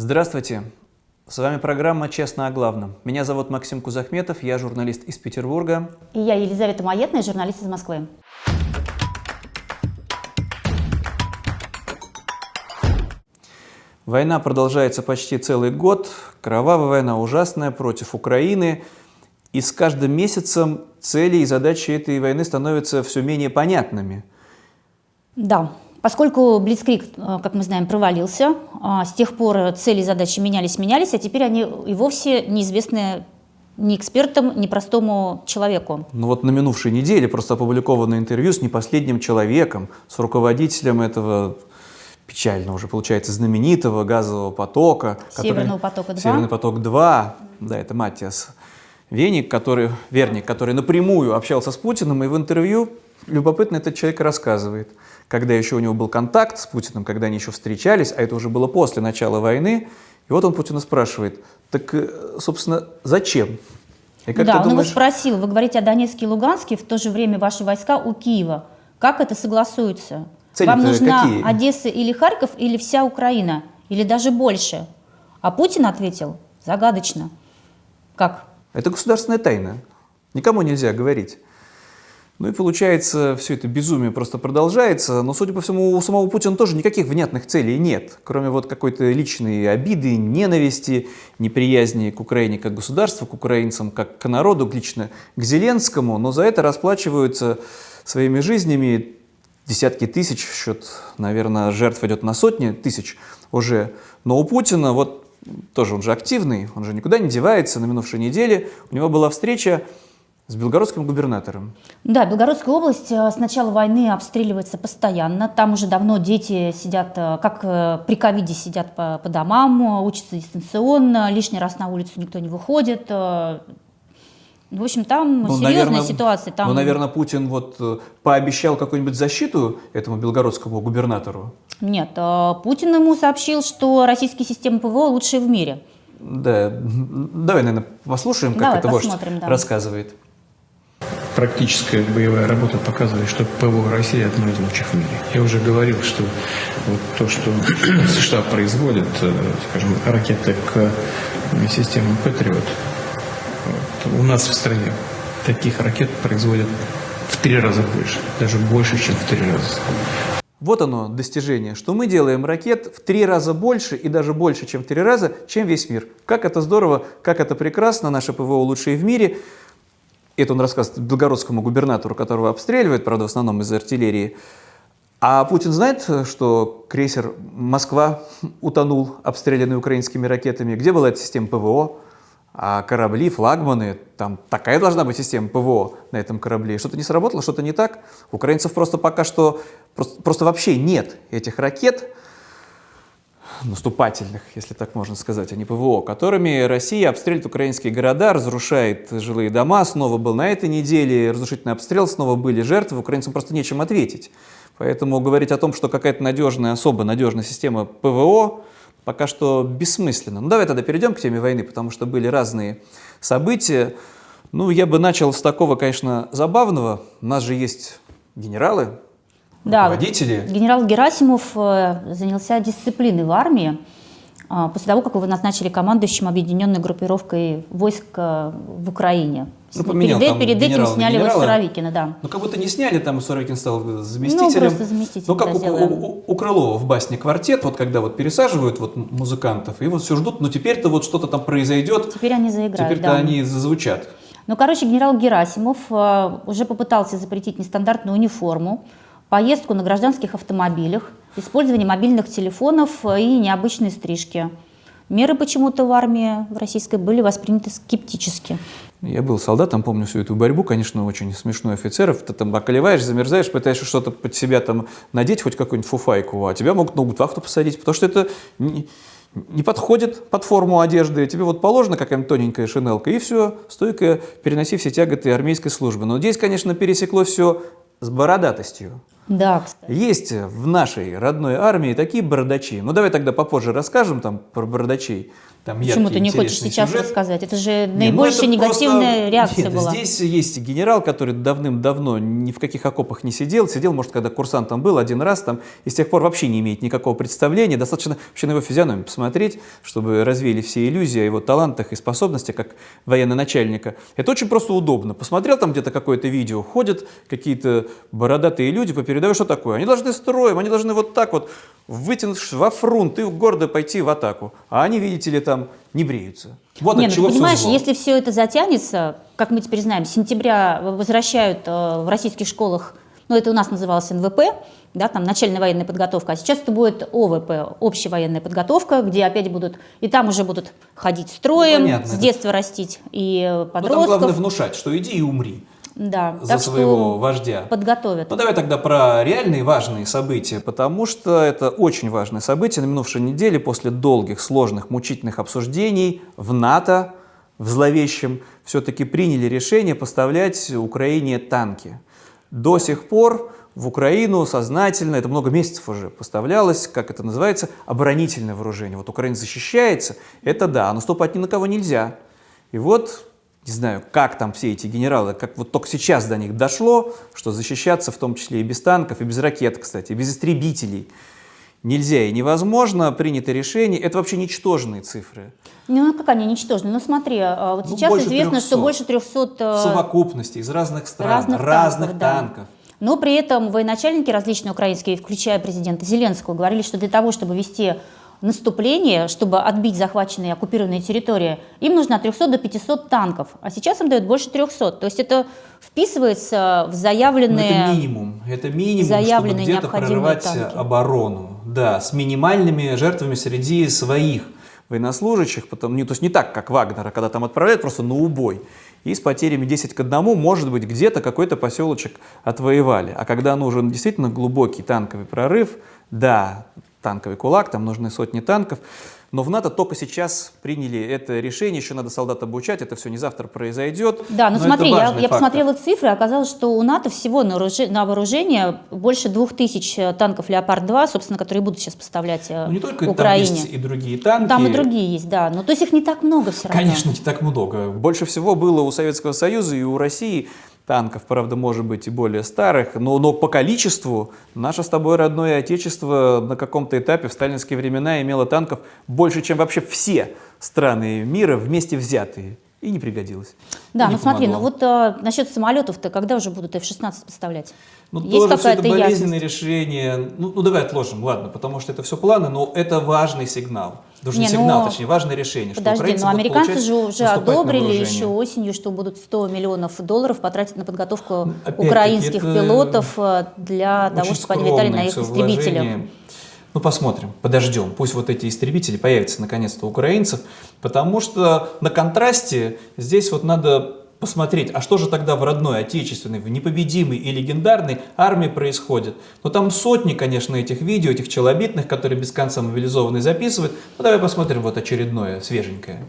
Здравствуйте. С вами программа «Честно о главном». Меня зовут Максим Кузахметов, я журналист из Петербурга. И я Елизавета Маетная, журналист из Москвы. Война продолжается почти целый год. Кровавая война ужасная против Украины. И с каждым месяцем цели и задачи этой войны становятся все менее понятными. Да, поскольку Блицкрик, э, как мы знаем, провалился, а с тех пор цели и задачи менялись, менялись, а теперь они и вовсе неизвестны ни экспертам, ни простому человеку. Ну вот на минувшей неделе просто опубликовано интервью с не последним человеком, с руководителем этого печально уже получается знаменитого газового потока. Северного потока-2. Северный поток-2, да, это Матиас Веник, который, Верник, который напрямую общался с Путиным, и в интервью любопытно этот человек рассказывает, когда еще у него был контакт с Путиным, когда они еще встречались, а это уже было после начала войны, и вот он Путина спрашивает, так, э, собственно, зачем? И как да, он думаешь... его спросил, вы говорите о Донецке и Луганске, в то же время ваши войска у Киева. Как это согласуется? Вам нужна какие? Одесса или Харьков, или вся Украина, или даже больше? А Путин ответил загадочно. Как? Это государственная тайна. Никому нельзя говорить. Ну и получается, все это безумие просто продолжается, но, судя по всему, у самого Путина тоже никаких внятных целей нет, кроме вот какой-то личной обиды, ненависти, неприязни к Украине как государству, к украинцам как к народу, лично к Зеленскому, но за это расплачиваются своими жизнями десятки тысяч, счет, наверное, жертв идет на сотни тысяч уже. Но у Путина, вот тоже он же активный, он же никуда не девается. На минувшей неделе у него была встреча с белгородским губернатором. Да, Белгородская область э, с начала войны обстреливается постоянно. Там уже давно дети сидят, э, как э, при ковиде, сидят по, по домам, учатся дистанционно, лишний раз на улицу никто не выходит. В общем, там ну, серьезная наверное, ситуация. Там... Ну, наверное, Путин вот пообещал какую-нибудь защиту этому белгородскому губернатору? Нет, Путин ему сообщил, что российские системы ПВО лучшие в мире. Да, давай, наверное, послушаем, как Давай, это вождь да. рассказывает. Практическая боевая работа показывает, что ПВО России одно из лучших в мире. Я уже говорил, что вот то, что США производят, э, скажем, ракеты к системам Патриот, у нас в стране таких ракет производят в три раза больше, даже больше, чем в три раза. Вот оно, достижение, что мы делаем ракет в три раза больше и даже больше, чем в три раза, чем весь мир. Как это здорово, как это прекрасно, наше ПВО лучшее в мире. Это он рассказывает белгородскому губернатору, которого обстреливает, правда, в основном из артиллерии. А Путин знает, что крейсер «Москва» утонул, обстрелянный украинскими ракетами? Где была эта система ПВО? а корабли, флагманы, там такая должна быть система ПВО на этом корабле. Что-то не сработало, что-то не так. Украинцев просто пока что, просто, просто вообще нет этих ракет, наступательных, если так можно сказать, а не ПВО, которыми Россия обстреливает украинские города, разрушает жилые дома. Снова был на этой неделе разрушительный обстрел, снова были жертвы. Украинцам просто нечем ответить. Поэтому говорить о том, что какая-то надежная, особо надежная система ПВО, пока что бессмысленно. Ну давай тогда перейдем к теме войны, потому что были разные события. Ну, я бы начал с такого, конечно, забавного. У нас же есть генералы, да, руководители. Генерал Герасимов э, занялся дисциплиной в армии. А, после того, как его назначили командующим объединенной группировкой войск э, в Украине. Ну, поменял, перед, перед этим сняли его Суровикина, да. Ну, как будто не сняли, там Суровикин стал заместителем. Ну, просто заместитель, Ну, как да, у, у, у Крылова в басне «Квартет», вот когда вот пересаживают вот музыкантов, и вот все ждут, ну, теперь-то вот что-то там произойдет. Теперь они заиграют, Теперь-то да. они зазвучат. Ну, короче, генерал Герасимов э, уже попытался запретить нестандартную униформу, поездку на гражданских автомобилях, использование мобильных телефонов и необычные стрижки. Меры почему-то в армии в российской были восприняты скептически. Я был солдатом, помню всю эту борьбу, конечно, очень смешной офицеров. Ты там околеваешь, замерзаешь, пытаешься что-то под себя там надеть, хоть какую-нибудь фуфайку, а тебя могут на гудвахту посадить, потому что это не, не подходит под форму одежды. Тебе вот положена какая-нибудь тоненькая шинелка, и все, стойко переноси все тяготы армейской службы. Но здесь, конечно, пересеклось все с бородатостью. Да, кстати. Есть в нашей родной армии такие бородачи. Ну, давай тогда попозже расскажем там про бородачей. Там Почему ты не хочешь сейчас сюжет. рассказать? Это же Не, ну наибольшая это негативная просто- реакция Нет, была. Здесь есть генерал, который давным-давно ни в каких окопах не сидел. Сидел, может, когда курсантом был один раз там, и с тех пор вообще не имеет никакого представления. Достаточно вообще на его физиономию посмотреть, чтобы развеяли все иллюзии о его талантах и способностях как военно-начальника. Это очень просто удобно. Посмотрел там где-то какое-то видео, ходят какие-то бородатые люди по передовой, что такое? Они должны строем, они должны вот так вот вытянуть во фронт и гордо пойти в атаку. А они, видите ли, там не бреются. Вот Не, от ну чего ты понимаешь, зло. если все это затянется, как мы теперь знаем, с сентября возвращают э, в российских школах, ну это у нас называлось НВП, да, там начальная военная подготовка, а сейчас это будет ОВП, общая военная подготовка, где опять будут, и там уже будут ходить строем, Ну, понятно, с детства растить и э, Ну, там подростков. главное внушать, что иди и умри да, за своего вождя. подготовят. Ну давай тогда про реальные важные события, потому что это очень важное событие. На минувшей неделе после долгих, сложных, мучительных обсуждений в НАТО, в зловещем, все-таки приняли решение поставлять Украине танки. До сих пор в Украину сознательно, это много месяцев уже поставлялось, как это называется, оборонительное вооружение. Вот Украина защищается, это да, а наступать ни на кого нельзя. И вот не знаю, как там все эти генералы, как вот только сейчас до них дошло, что защищаться в том числе и без танков, и без ракет, кстати, и без истребителей нельзя и невозможно, принято решение. Это вообще ничтожные цифры. Ну, как они ничтожны? Ну, смотри, а, вот Ну, сейчас известно, 300. что больше 300 В э, совокупности из разных стран, разных, разных, танков, да. танков. Но при этом военачальники различные украинские, включая президента Зеленского, говорили, что для того, чтобы вести наступление, чтобы отбить захваченные и оккупированные территории, им нужно от 300 до 500 танков, а сейчас им дают больше 300. То есть это вписывается в Но заявленные... Ну, это минимум. Это минимум, чтобы заявленные где-то необходимые прорывать танки. оборону. Да, с минимальными жертвами среди своих военнослужащих, потому, не, то есть не так, как Вагнера, когда там отправляют просто на убой. И с потерями 10 к 1, может быть, где-то какой-то поселочек отвоевали. А когда нужен действительно глубокий танковый прорыв, да, танковый кулак, там нужны сотни танков, но в НАТО только сейчас приняли это решение, еще надо солдат обучать, это все не завтра произойдет. Да, ну но смотри, это я, я посмотрела цифры, оказалось, что у НАТО всего на, вооружи- на вооружение больше 2000 танков «Леопард-2», собственно, которые будут сейчас поставлять э, Ну, не только там Украине. есть и другие танки. Там и другие есть, да. Но то есть их не так много все равно. Конечно, не так много. Больше всего было у Советского Союза и у России танков, правда, может быть, и более старых, но, но по количеству наше с тобой родное отечество на каком-то этапе в сталинские времена имело танков больше, чем вообще все страны мира вместе взятые. И не пригодилось. Да, И ну смотри, ну помогло. вот э, насчет самолетов-то когда уже будут F-16 поставлять? Ну, Есть тоже все это болезненное ясность? решение. Ну, ну, давай отложим, ладно, потому что это все планы, но это важный сигнал. Даже не, Не, сигнал, ну, точнее, важное решение. что Подожди, но американцы же уже одобрили еще осенью, что будут 100 миллионов долларов потратить на подготовку Опять-таки, украинских пилотов э, для того, чтобы они летали на их истребителях. Ну, посмотрим, подождем. Пусть вот эти истребители появятся наконец-то у украинцев, потому что на контрасте здесь вот надо посмотреть, а что же тогда в родной, отечественной, в непобедимой и легендарной армии происходит. Ну, там сотни, конечно, этих видео, этих челобитных, которые без конца мобилизованные записывают. Ну, давай посмотрим вот очередное, свеженькое.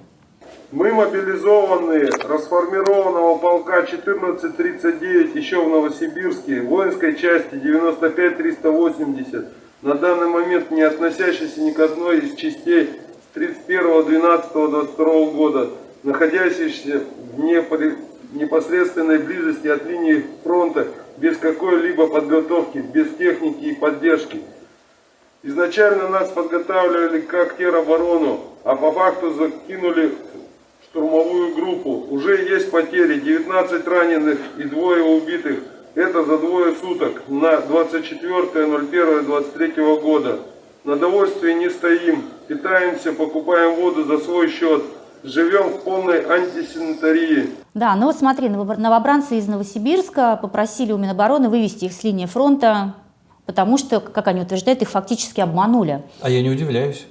Мы мобилизованные расформированного полка 1439 еще в Новосибирске, воинской части 95380, на данный момент не относящейся ни к одной из частей с 31.12.22 года, находящейся в непри- непосредственной близости от линии фронта, без какой-либо подготовки, без техники и поддержки. Изначально нас подготавливали как тероборону, а по факту закинули штурмовую группу. Уже есть потери, 19 раненых и двое убитых. Это за двое суток на 24.01.23 года. На довольствие не стоим, питаемся, покупаем воду за свой счет. Живем в полной антисанитарии. Да, ну вот смотри, новобр- новобранцы из Новосибирска попросили у Минобороны вывести их с линии фронта, потому что, как они утверждают, их фактически обманули. А я не удивляюсь.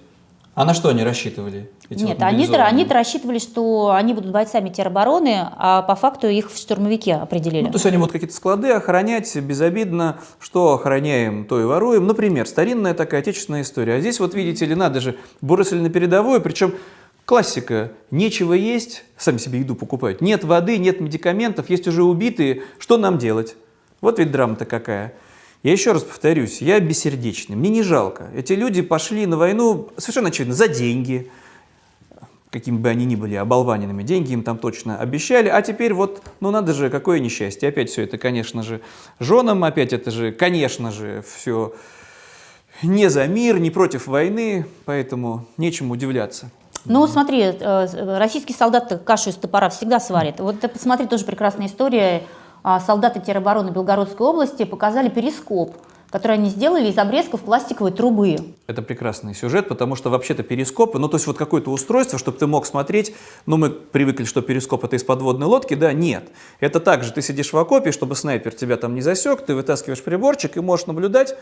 А на что они рассчитывали? эти Нет, вот они-то мобилизованные? они рассчитывали, что они будут бойцами теробороны, а по факту их в штурмовики определили. Ну, то есть они будут какие-то склады охранять безобидно, что охраняем, то и воруем. Например, старинная такая отечественная история. А здесь вот видите ли, надо же, бросили на передовую, причем классика, нечего есть, сами себе еду покупают, нет воды, нет медикаментов, есть уже убитые, что нам делать? Вот ведь драма-то какая. Я еще раз повторюсь, я бессердечный, мне не жалко. Эти люди пошли на войну совершенно очевидно за деньги, какими бы они ни были оболваненными, деньги им там точно обещали, а теперь вот, ну надо же, какое несчастье. Опять все это, конечно же, женам, опять это же, конечно же, все не за мир, не против войны, поэтому нечему удивляться. Ну, смотри, э, российский солдат кашу из топора всегда сварит. Вот ты посмотри, тоже прекрасная история. А, Солдаты теробороны Белгородской области показали перископ, который они сделали из обрезков пластиковой трубы. Это прекрасный сюжет, потому что вообще-то перископы, ну то есть вот какое-то устройство, чтобы ты мог смотреть, ну мы привыкли, что перископ это из подводной лодки, да, нет. Это также ты сидишь в окопе, чтобы снайпер тебя там не засек, ты вытаскиваешь приборчик и можешь наблюдать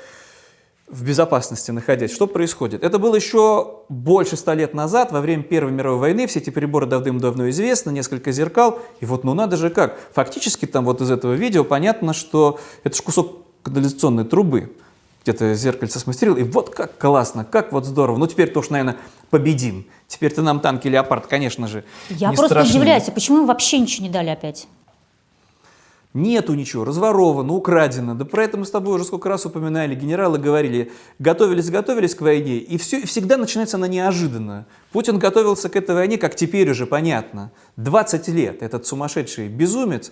в безопасности находясь, что происходит. Это было еще больше ста лет назад, во время Первой мировой войны, все эти приборы давным-давно известны, несколько зеркал, и вот ну надо же как. Фактически там вот из этого видео понятно, что это же кусок канализационной трубы, где-то зеркальце смастерил, и вот как классно, как вот здорово. Ну теперь-то уж, наверное, победим. Теперь-то нам танки «Леопард», конечно же, Я просто страшны. удивляюсь, а почему им вообще ничего не дали опять? Нету ничего, разворовано, украдено. Да про это мы с тобой уже сколько раз упоминали, генералы говорили, готовились, готовились к войне, и все, и всегда начинается она неожиданно. Путин готовился к этой войне, как теперь уже понятно, 20 лет, этот сумасшедший безумец,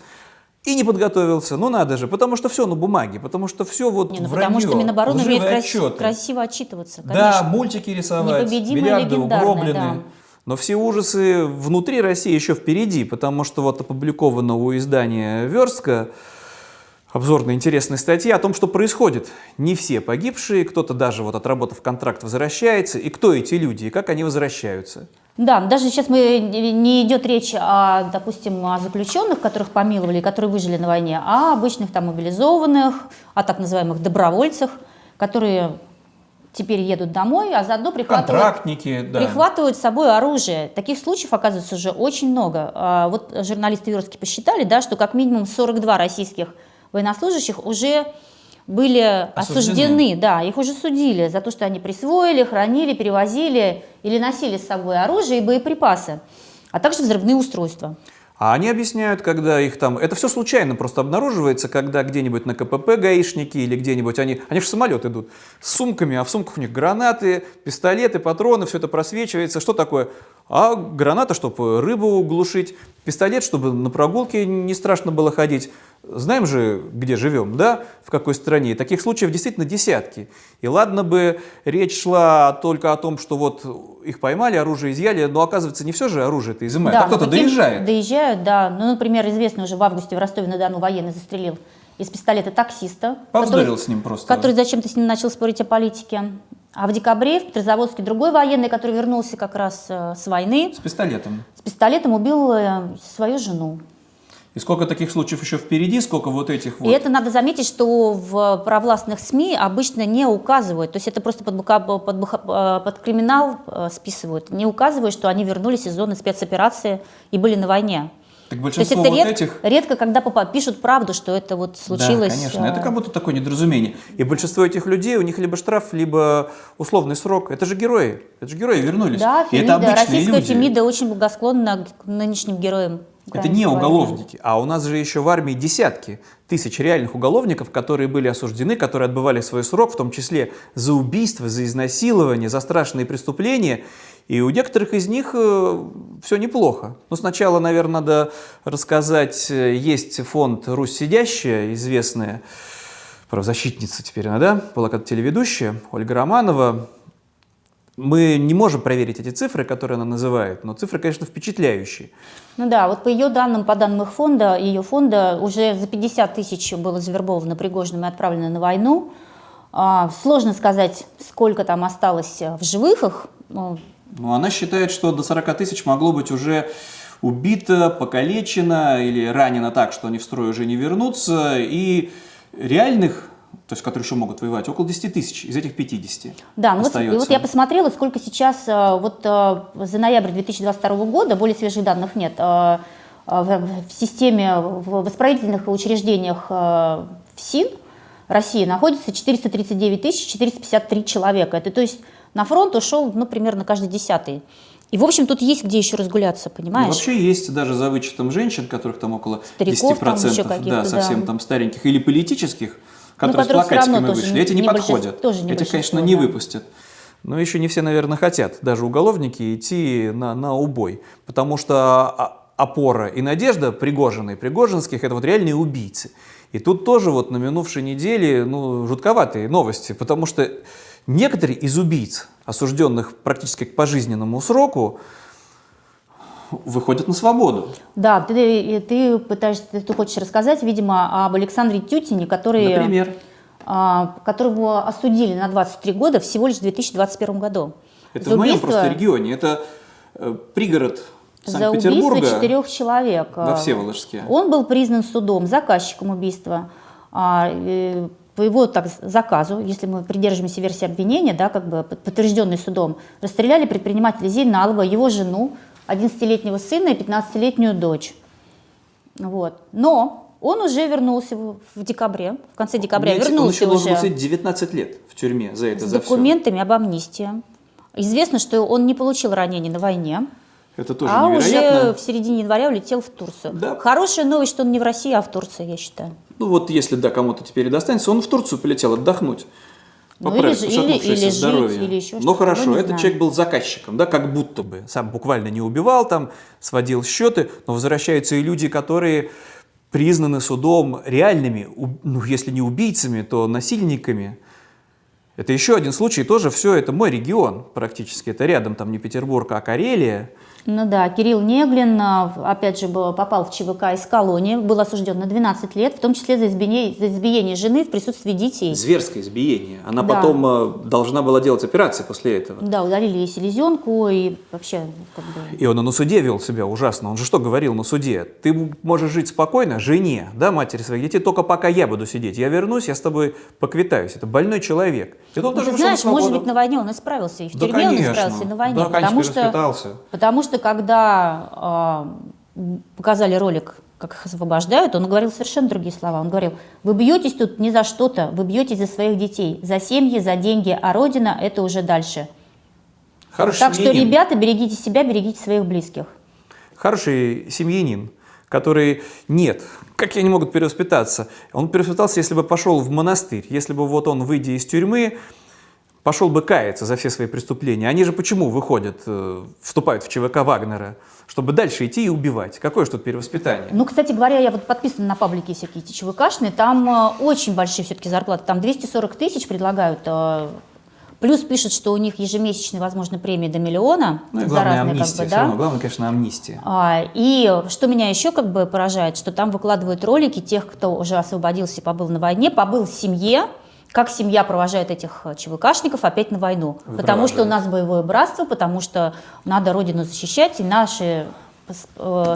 и не подготовился, ну надо же, потому что все на бумаге, потому что все вот Не, ну, вранье, потому что Минобороны умеет лживые краси- отчеты. красиво отчитываться, Да, конечно. мультики рисовать, миллиарды угроблены. да. Но все ужасы внутри России еще впереди, потому что вот опубликовано у издания «Верстка» обзорная интересная статья о том, что происходит. Не все погибшие, кто-то даже вот отработав контракт возвращается, и кто эти люди, и как они возвращаются. Да, даже сейчас мы не идет речь о, допустим, о заключенных, которых помиловали, которые выжили на войне, а обычных там мобилизованных, о так называемых добровольцах, которые теперь едут домой, а заодно прихватывают, Контрактники, да. прихватывают с собой оружие. Таких случаев, оказывается, уже очень много. А Вот журналисты Верстки посчитали, да, что как минимум 42 российских военнослужащих уже были Осуждены. осуждены, да, их уже судили за то, что они присвоили, хранили, перевозили или носили с собой оружие и боеприпасы, а также взрывные устройства. А они объясняют, когда их там... Это все случайно просто обнаруживается, когда где-нибудь на КПП гаишники или где-нибудь они... Они же в самолет идут с сумками, а в сумках у них гранаты, пистолеты, патроны, все это просвечивается. Что такое? А граната, чтобы рыбу глушить, пистолет, чтобы на прогулке не страшно было ходить. Знаем же, где живем, да, в какой стране. И таких случаев действительно десятки. И ладно бы речь шла только о том, что вот их поймали, оружие изъяли, но оказывается не все же оружие это изымают, а ну, кто-то доезжает. Доезжают, да. Ну, например, известно уже в августе в Ростове-на-Дону военный застрелил из пистолета таксиста. Повздорил который- с ним просто. Который зачем-то с ним начал спорить о политике. А в декабре в Петрозаводске другой военный, который вернулся как раз э, с войны, С пистолетом. с пистолетом убил э, свою жену. И сколько таких случаев еще впереди, сколько вот этих вот. И это надо заметить, что в провластных СМИ обычно не указывают, то есть это просто под, бука- под, э, под криминал э, списывают, не указывают, что они вернулись из зоны спецоперации и были на войне. Так То есть большинство это вот ред- этих... редко, когда попа- пишут правду, что это вот случилось. Да, конечно, э, это как будто такое недоразумение. И большинство этих людей, у них либо штраф, либо условный срок. Это же герои. Это же герои вернулись. Да, И это Фемида, российская люди. Фемида очень благосклонна к нынешним героям. Это не уголовники, а у нас же еще в армии десятки тысяч реальных уголовников, которые были осуждены, которые отбывали свой срок, в том числе за убийство, за изнасилование, за страшные преступления. И у некоторых из них все неплохо. Но сначала, наверное, надо рассказать, э, есть фонд «Русь сидящая», известная правозащитница теперь она, да, была как телеведущая, Ольга Романова. Мы не можем проверить эти цифры, которые она называет, но цифры, конечно, впечатляющие. Ну да, вот по ее данным, по данным их фонда, ее фонда уже за 50 тысяч было завербовано Пригожиным и отправлено на войну. А, сложно сказать, сколько там осталось э, в живых их. Ну, она считает, что до 40 тысяч могло быть уже убито, покалечено или ранено так, что они в строй уже не вернутся. И реальных, то есть которые еще могут воевать, около 10 тысяч из этих 50 Да, ну вот, и вот я посмотрела, сколько сейчас, э, вот э, за ноябрь 2022 года, более свежих данных нет, э, в, в системе, в воспроизводительных учреждениях э, ФСИН России находится 439 тысяч 453 человека. Это то есть на фронт ушел, ну, примерно каждый десятый. И, в общем, тут есть где еще разгуляться, Ну, понимаешь? вообще есть даже за вычетом женщин, которых там около Стариков там 10%, еще да, совсем да. там стареньких, или политических, которые с всё равно плакатиками вышли. Эти не подходят. тоже не Эти, конечно, большинство, не да. выпустят. Но еще не все, наверное, хотят, даже уголовники, идти на, на убой. Потому что а, опора и надежда Пригожина и Пригожинских – это вот реальные убийцы. И тут тоже вот на минувшей неделе ну, жутковатые новости, потому что некоторые из убийц, осужденных практически к пожизненному сроку, выходят на свободу. Да, ты, ты пытаешься, ты хочешь рассказать, видимо, об Александре Тютине, который, Например. а, которого осудили на 23 года всего лишь в 2021 году. Это За в моем убийство- просто регионе. Это э, пригород За убийство Санкт-Петербурга четырех человек. во а, Всеволожске. Он был признан судом заказчиком убийства. А, по его так, заказу, если мы придерживаемся версии обвинения, да, как бы под- подтвержденной судом, расстреляли предпринимателя Зейналова, его жену, 11-летнего сына и 15-летнюю дочь. Вот. Но он уже вернулся в, декабре, в конце декабря он вернулся еще был уже сидеть 19 лет в тюрьме за это, с за все. документами об амнистии. Известно, что он не получил ранений на войне. Это тоже а невероятно. уже в середине января улетел в Турцию. Да. Хорошая новость, что он не в России, а в Турции, я считаю. Ну вот если да, кому-то теперь и достанется, он в Турцию полетел отдохнуть. Ну, Поправить или или- или жить, здоровье. или еще Ну хорошо, ну, не этот знаю. человек был заказчиком, да, как будто бы. Сам буквально не убивал там, сводил счеты, но возвращаются и люди, которые признаны судом реальными, ну если не убийцами, то насильниками. Это еще один случай, тоже все это мой регион практически, это рядом, там не Петербург, а Карелия. Ну да, Кирилл Неглин, а, опять же, попал в ЧВК из колонии, был осужден на 12 лет, в том числе за избиение, за избиение жены в присутствии детей. Зверское избиение. Она Да. потом э, должна была делать операции после этого. Да, удалили ей селезенку и вообще как бы... И он и на суде вел себя ужасно. Он же что говорил на суде? Ты можешь жить спокойно, жене, да, матери своих детей, только пока я буду сидеть. Я вернусь, я с тобой поквитаюсь. Это больной человек. И он Ну, тоже ты знаешь, может быть, на войне он исправился, и в Да, тюрьме он конечно. исправился, и на войне. Да, потому, что, потому что когда а, показали ролик, как их освобождают, он говорил совершенно другие слова. Он говорил, вы бьетесь тут не за что-то, вы бьетесь за своих детей, за семьи, за деньги, а Родина – это уже дальше. Хороший Так что, семьянин. ребята, берегите себя, берегите своих близких. Хороший семьянин, который нет, как они могут перевоспитаться? Он перевоспитался, если бы пошел в монастырь, если бы вот он, выйдя из тюрьмы, пошел бы каяться за все свои преступления. Они же почему выходят, э, вступают в ЧВК Вагнера? Чтобы дальше идти и убивать. Какое же тут перевоспитание? Ну, кстати говоря, я вот подписана на паблики всякие эти ЧВКшные, там э, очень большие все-таки зарплаты, там 240 тысяч предлагают, э, плюс пишут, что у них ежемесячные, возможно, премии до миллиона Ну и за главное разные амнистия. как бы, да. равно, главное, конечно, амнистия. А, И что меня еще как бы поражает, что там выкладывают ролики тех, кто уже освободился и побыл на войне, побыл в семье, как семья провожает этих э, ЧВКшников опять на войну. Потому что у нас боевое братство, потому что надо родину защищать, и наши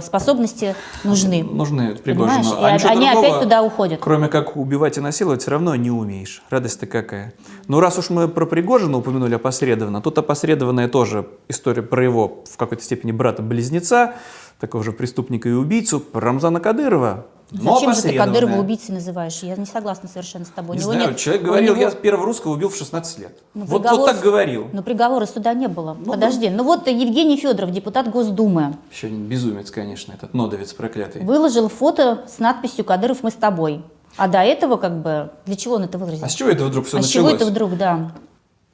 способности нужны. Нужны? Пригожину. И А ничего они другого, опять туда уходят. Кроме как убивать и насиловать, все равно не умеешь. Радость-то какая. Ну, раз уж мы про Пригожина упомянули опосредованно, тут опосредованная тоже история про его, в какой-то степени, брата-близнеца, такого же преступника и убийцу, про Рамзана Кадырова. Но Зачем же ты Кадырова убийцей называешь? Я не согласна совершенно с тобой. Не него знаю, нет- человек говорил, него- я первого русского убил в 16 лет. Ну, вот, приговор- вот так говорил. Но приговора суда не было. Ну, Подожди, ну вот Евгений Федоров, депутат Госдумы, Еще безумец, конечно, этот нодовец проклятый. выложил фото с надписью «Кадыров, мы с тобой». А до этого как бы, для чего он это выразил? А с чего это вдруг все А с началось? чего это вдруг, да?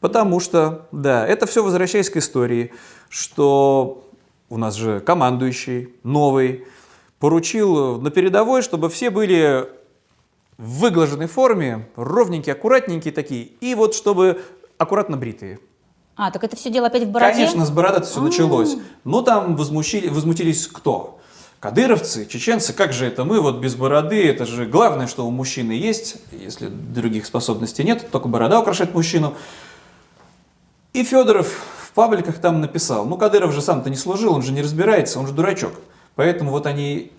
Потому что, да, это все возвращаясь к истории, что у нас же командующий новый поручил на передовой, чтобы все были в выглаженной форме, ровненькие, аккуратненькие такие, и вот чтобы аккуратно бритые. А, так это все дело опять в бороде? Конечно, с борода все началось. Но там возмущили, возмутились кто? Кадыровцы, чеченцы, как же это мы вот без бороды, это же главное, что у мужчины есть, если других способностей нет, только борода украшает мужчину. И Федоров в пабликах там написал, ну Кадыров же сам-то не служил, он же не разбирается, он же дурачок. Поэтому вот они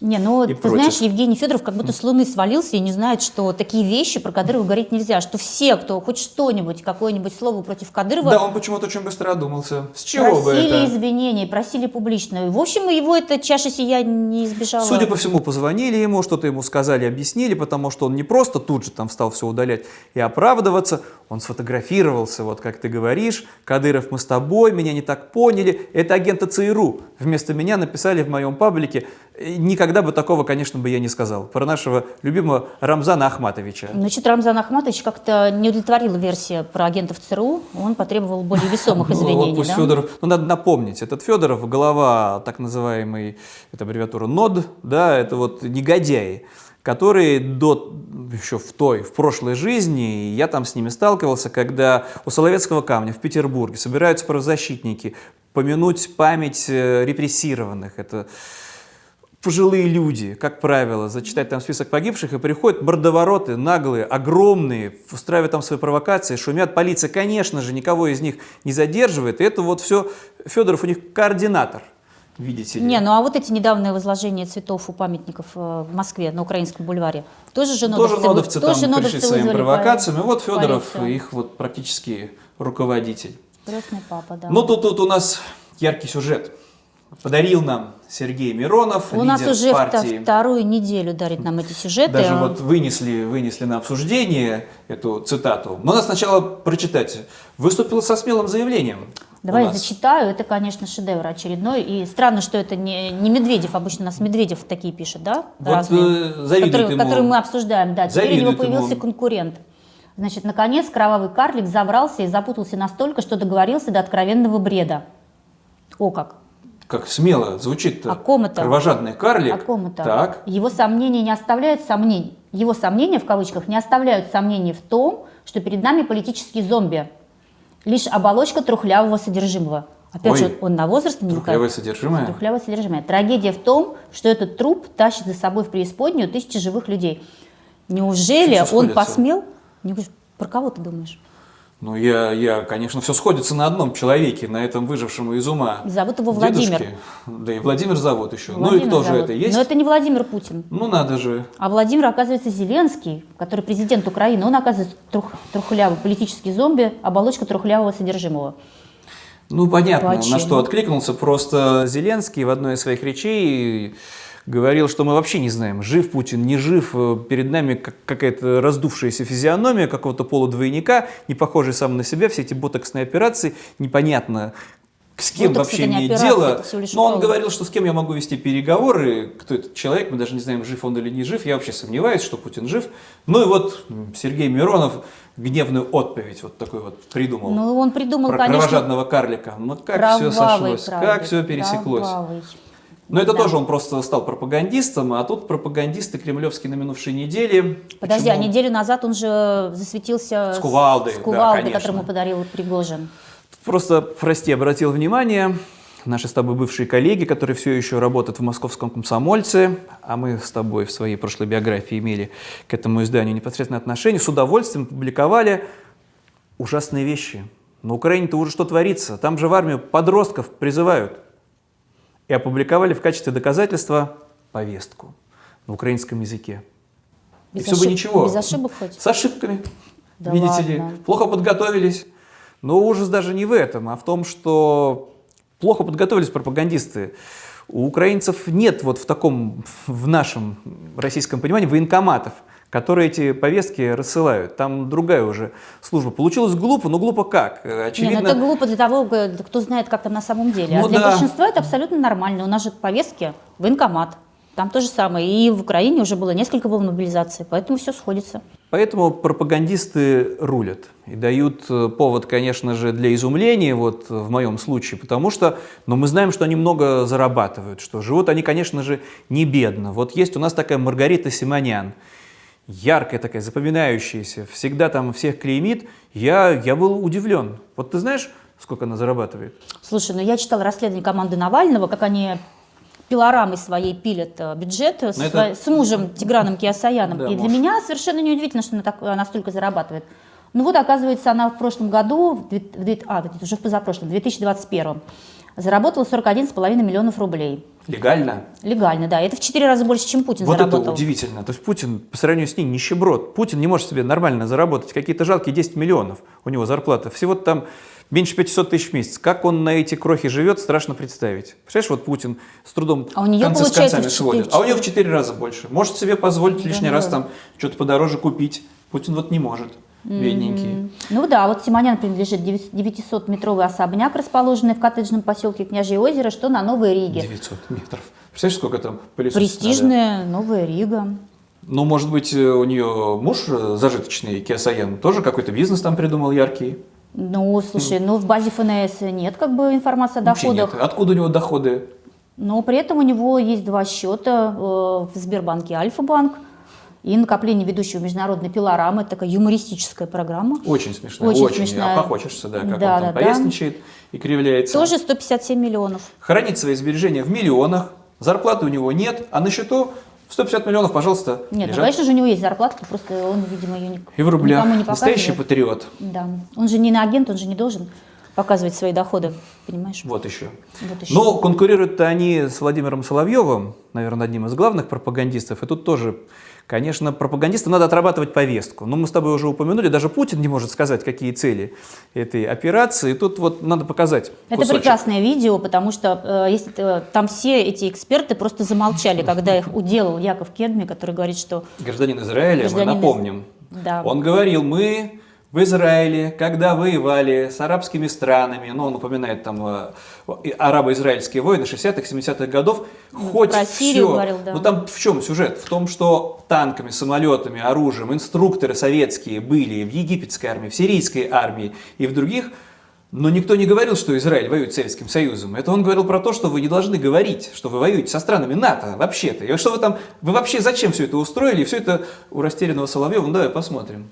Не, ну и ты против. знаешь, Евгений Федоров как будто с луны свалился и не знает, что такие вещи про Кадырова говорить нельзя, что все, кто хоть что-нибудь, какое-нибудь слово против Кадырова, Да, он почему-то очень быстро одумался. С чего бы просили это? извинений, просили публично. В общем, его эта чаша сия не избежала. Судя по всему, позвонили ему, что-то ему сказали, объяснили, потому что он не просто тут же там стал все удалять и оправдываться, он сфотографировался, вот как ты говоришь, Кадыров, мы с тобой, меня не так поняли, это агенты ЦРУ. Вместо меня написали в моем паблике, никогда бы такого, конечно, бы я не сказал. Про нашего любимого Рамзана Ахматовича. Значит, Рамзан Ахматович как-то не удовлетворила версия про агентов ЦРУ, он потребовал более весомых Ну, извинений. пусть? Федоров, ну надо напомнить, этот Федоров, глава так называемой, это аббревиатура НОД, да, это вот негодяи, которые до, еще в той, в прошлой жизни, я там с ними сталкивался, когда у Соловецкого камня в Петербурге собираются правозащитники помянуть память э, репрессированных, это пожилые люди, как правило, зачитать там список погибших, и приходят мордовороты, наглые, огромные, устраивают там свои провокации, шумят. Полиция, конечно же, никого из них не задерживает. И это вот все, Федоров у них координатор, видите ли. Не, ну а вот эти недавние возложения цветов у памятников э, в Москве на Украинском бульваре, тоже же Тоже нодовцы, нодовцы тоже там нодовцы пришли своими провокациями. Вот Федоров, полицию. их вот практически руководитель. Крестный папа, да. Ну, тут, тут у нас яркий сюжет. Подарил нам Сергей Миронов, У нас уже партии. вторую неделю дарит нам эти сюжеты. Даже вот вынесли, вынесли на обсуждение эту цитату. Но надо сначала прочитать. Выступил со смелым заявлением. Давай зачитаю. Это, конечно, шедевр очередной. И странно, что это не, не Медведев. Обычно у нас Медведев такие пишет, да? Вот, Разные. э, завидует которые, ему. которые мы обсуждаем, да. Теперь у него появился ему. конкурент. Значит, наконец, кровавый карлик забрался и запутался настолько, что договорился до откровенного бреда. О как! Как смело звучит О ком это? кровожадный карлик. О ком это? Так. Его сомнения не оставляют сомнений. Его сомнения, в кавычках, не оставляют сомнений в том, что перед нами политический зомби. Лишь оболочка трухлявого содержимого. Опять Ой, же, он на возраст намекает. Трухлявое содержимое. Трухлявое содержимое. Трагедия в том, что этот труп тащит за собой в преисподнюю тысячи живых людей. Неужели он посмел? Про кого ты думаешь? Ну, я, я, конечно, все сходится на одном человеке, на этом выжившем из ума. Зовут его Владимир. дедушке. Да и Владимир зовут еще. ну и Владимир кто же зовут. это есть? Но это не Владимир Путин. Ну надо же. А Владимир, оказывается, Зеленский, который президент Украины, он, оказывается, трух- трухлявый политический зомби, оболочка трухлявого содержимого. Ну, понятно, на Почему? что откликнулся. Просто Зеленский в одной из своих речей говорил, что мы вообще не знаем, жив Путин, не жив. Э, Перед нами как- какая-то раздувшаяся физиономия какого-то полудвойника, не похожий сам на себя. Все эти ботоксные операции, непонятно, с кем Ботокс вообще это не имеет операция, дело. Но он говорил, что с кем я могу вести переговоры, кто этот человек, мы даже не знаем, жив он или не жив. Я вообще сомневаюсь, что Путин жив. Ну и вот Сергей Миронов гневную отповедь вот такой вот придумал. Ну, он придумал, Про конечно, кровожадного карлика. Ну как все сошлось, правда, как все пересеклось. кровавый. Но это Да. тоже он просто стал пропагандистом, а тут пропагандисты кремлевские на минувшей неделе. Подожди, а Почему? неделю назад он же засветился С кувалдой, с да, кувалдой, конечно. которую ему подарил Пригожин. Просто, прости, обратил внимание, наши с тобой бывшие коллеги, которые все еще работают в московском комсомольце, а мы с тобой в своей прошлой биографии имели к этому изданию непосредственное отношение, с удовольствием публиковали ужасные вещи. На Украине-то уже что творится? Там же в армию подростков призывают. И опубликовали в качестве доказательства повестку на украинском языке. И Без все бы ошиб- ничего. без ошибок хоть? С ошибками. Да Видите ли, ладно. плохо подготовились. Но ужас даже не в этом, а в том, что плохо подготовились пропагандисты. У украинцев нет вот в таком, в нашем российском понимании военкоматов, которые эти повестки рассылают. Там другая уже служба. Получилось глупо, но глупо как? Э, Не, Очевидно, ну это глупо для того, кто знает, как там на самом деле. Ну а для да. большинства это абсолютно нормально. У нас же повестки военкомат. Там то же самое. И в Украине уже было несколько волн мобилизации, поэтому все сходится. Поэтому пропагандисты рулят и дают э, повод, конечно же, для изумления, вот э, в моем случае, потому что, ну, мы знаем, что они много зарабатывают, что живут они, конечно же, не бедно. Вот есть у нас такая Маргарита Симонян, яркая такая, запоминающаяся, всегда там всех клеймит. Я, я был удивлен. Вот ты знаешь, сколько она зарабатывает? Слушай, ну я читала расследование команды Навального, как они пилорамой своей пилят э, бюджет э, с, Ну, это- с мужем Тиграном Киасаяном. Да, и для муж. меня совершенно неудивительно, что она так, она столько зарабатывает. Ну вот, оказывается, она в прошлом году, в в а, уже в позапрошлом, в 2021, заработала 41,5 миллионов рублей. Легально? Легально, да. Это в 4 раза больше, чем Путин Вот заработал. это удивительно. То есть Путин по сравнению с ним нищеброд. Путин не может себе нормально заработать какие-то жалкие 10 миллионов. У него зарплата. Всего там меньше 500 тысяч в месяц. Как он на эти крохи живет, страшно представить. Представляешь, вот Путин с трудом А у неё концы с концами в сводит. четыре- А у него в 4 раза больше. Может себе позволить Да лишний ну раз там что-то подороже купить. Путин вот не может. Бедненькие. Ну да, вот Симонян принадлежит 900-метровый особняк, расположенный в коттеджном поселке Княжье озеро, что на Новой Риге. 900 метров. Представляешь, сколько там пылесосить надо? Престижная Новая Рига. Ну, может быть, э, у нее муж зажиточный, Киасаян, тоже какой-то бизнес там придумал яркий? Ну, слушай, ну в базе ФНС нет как бы информации о Вообще нет. доходах. Откуда у него доходы? Но при этом у него есть два счета э, в Сбербанке Альфа-банк и накопление ведущего международной пилорамы. Это такая юмористическая программа. Очень смешная, Очень очень. смешная. А похочешься, да, как Да, он там да, да. поясничает и кривляется. Тоже 157 миллионов. Хранит свои сбережения в миллионах, зарплаты у него нет, а на счету 150 миллионов, пожалуйста, Нет, ну, лежат. конечно же, у него есть зарплата, просто он, видимо, ее ни- И в рублях. никому не Настоящий показывает. патриот. Да. Он же не на агент, он же не должен показывать свои доходы, понимаешь? Вот еще. Вот еще. Но конкурируют-то они с Владимиром Соловьевым, наверное, одним из главных пропагандистов. И тут тоже, конечно, пропагандистам надо отрабатывать повестку. Но мы с тобой уже упомянули, даже Путин не может сказать, какие цели этой операции. И тут вот надо показать Это кусочек. прекрасное видео, потому что э, если ты- там все эти эксперты просто замолчали, когда их уделал Яков Кедми, который говорит, что Гражданин Израиля, Гражданин мы из- напомним. Да. Он говорил, мы в Израиле, когда воевали с арабскими странами, ну, он упоминает там э, арабо-израильские войны 60-х, 70-х годов, хоть про Сирию все. говорил, да. Ну, там в чем сюжет? В том, что танками, самолетами, оружием инструкторы советские были в египетской армии, в сирийской армии и в других, но никто не говорил, что Израиль воюет с Советским Союзом. Это он говорил про то, что вы не должны говорить, что вы воюете со странами НАТО вообще-то. И что вы там, вы вообще зачем все это устроили? И все это у растерянного Соловьева. Ну давай посмотрим.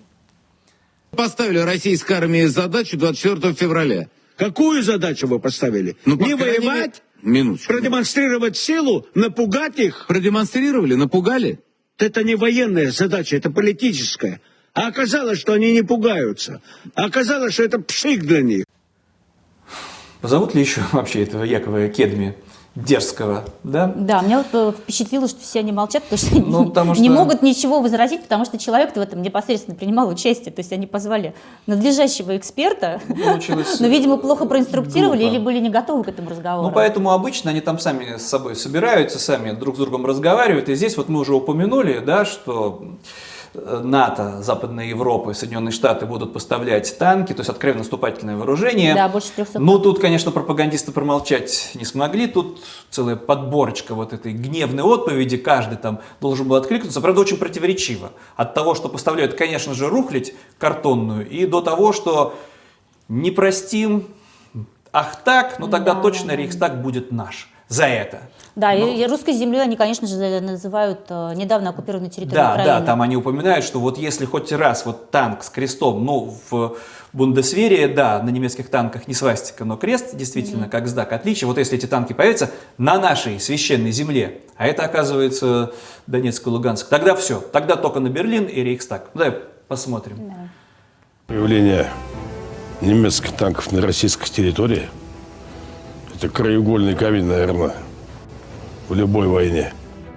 Поставили российской армии задачу 24 февраля. Какую задачу вы поставили? Ну, по не воевать, мере- Минуточку. продемонстрировать силу, напугать их? Продемонстрировали, напугали? Это не военная задача, это политическая. А оказалось, что они не пугаются. А оказалось, что это пшик для них. Позовут ли еще вообще этого Якова Кедми дерзкого, да? Да, меня вот э, впечатлило, что все они молчат, потому что Ну, они потому не что- могут ничего возразить, потому что человек в этом непосредственно принимал участие. То есть они позвали надлежащего эксперта, Получилось но, видимо, плохо проинструктировали глупо. или были не готовы к этому разговору. Ну, поэтому обычно они там сами с собой собираются, сами друг с другом разговаривают. И здесь вот мы уже упомянули, да, что НАТО, Западная Европа и Соединенные Штаты будут поставлять танки, то есть откровенно наступательное вооружение. Да, больше 300 Ну, тут, конечно, пропагандисты промолчать не смогли. Тут целая подборочка вот этой гневной отповеди. Каждый там должен был откликнуться. Правда, очень противоречиво. От того, что поставляют, конечно же, рухлить картонную, и до того, что не простим, ах так, ну тогда Да, точно да. Рейхстаг будет наш. За это. Да, Ну. и, русской землей они, конечно же, называют э, недавно оккупированной территорией Да, Украины. да, там они упоминают, что вот если хоть раз вот танк с крестом, ну, в Бундесвере, да, на немецких танках не свастика, но крест, действительно, как знак отличия. Вот если эти танки появятся на нашей священной земле, а это, оказывается, Донецк и Луганск, тогда все, тогда только на Берлин и Рейхстаг. Ну, Давай посмотрим. Появление немецких танков на российской территории – это краеугольный камень, наверное, в любой войне.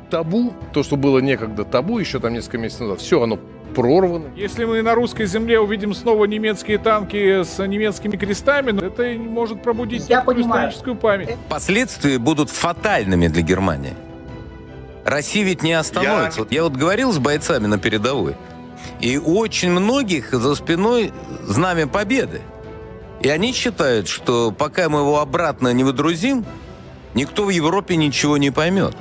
табу, то, что было некогда табу еще там несколько месяцев назад, все, оно прорвано. Если мы на русской земле увидим снова немецкие танки с немецкими крестами, ну, это может пробудить Я историческую память. Последствия будут фатальными для Германии. Россия ведь не остановится. Вот Я вот говорил с бойцами на передовой, и у очень многих за спиной знамя победы. И они считают, что пока мы его обратно не выдрузим, никто в Европе ничего не поймет.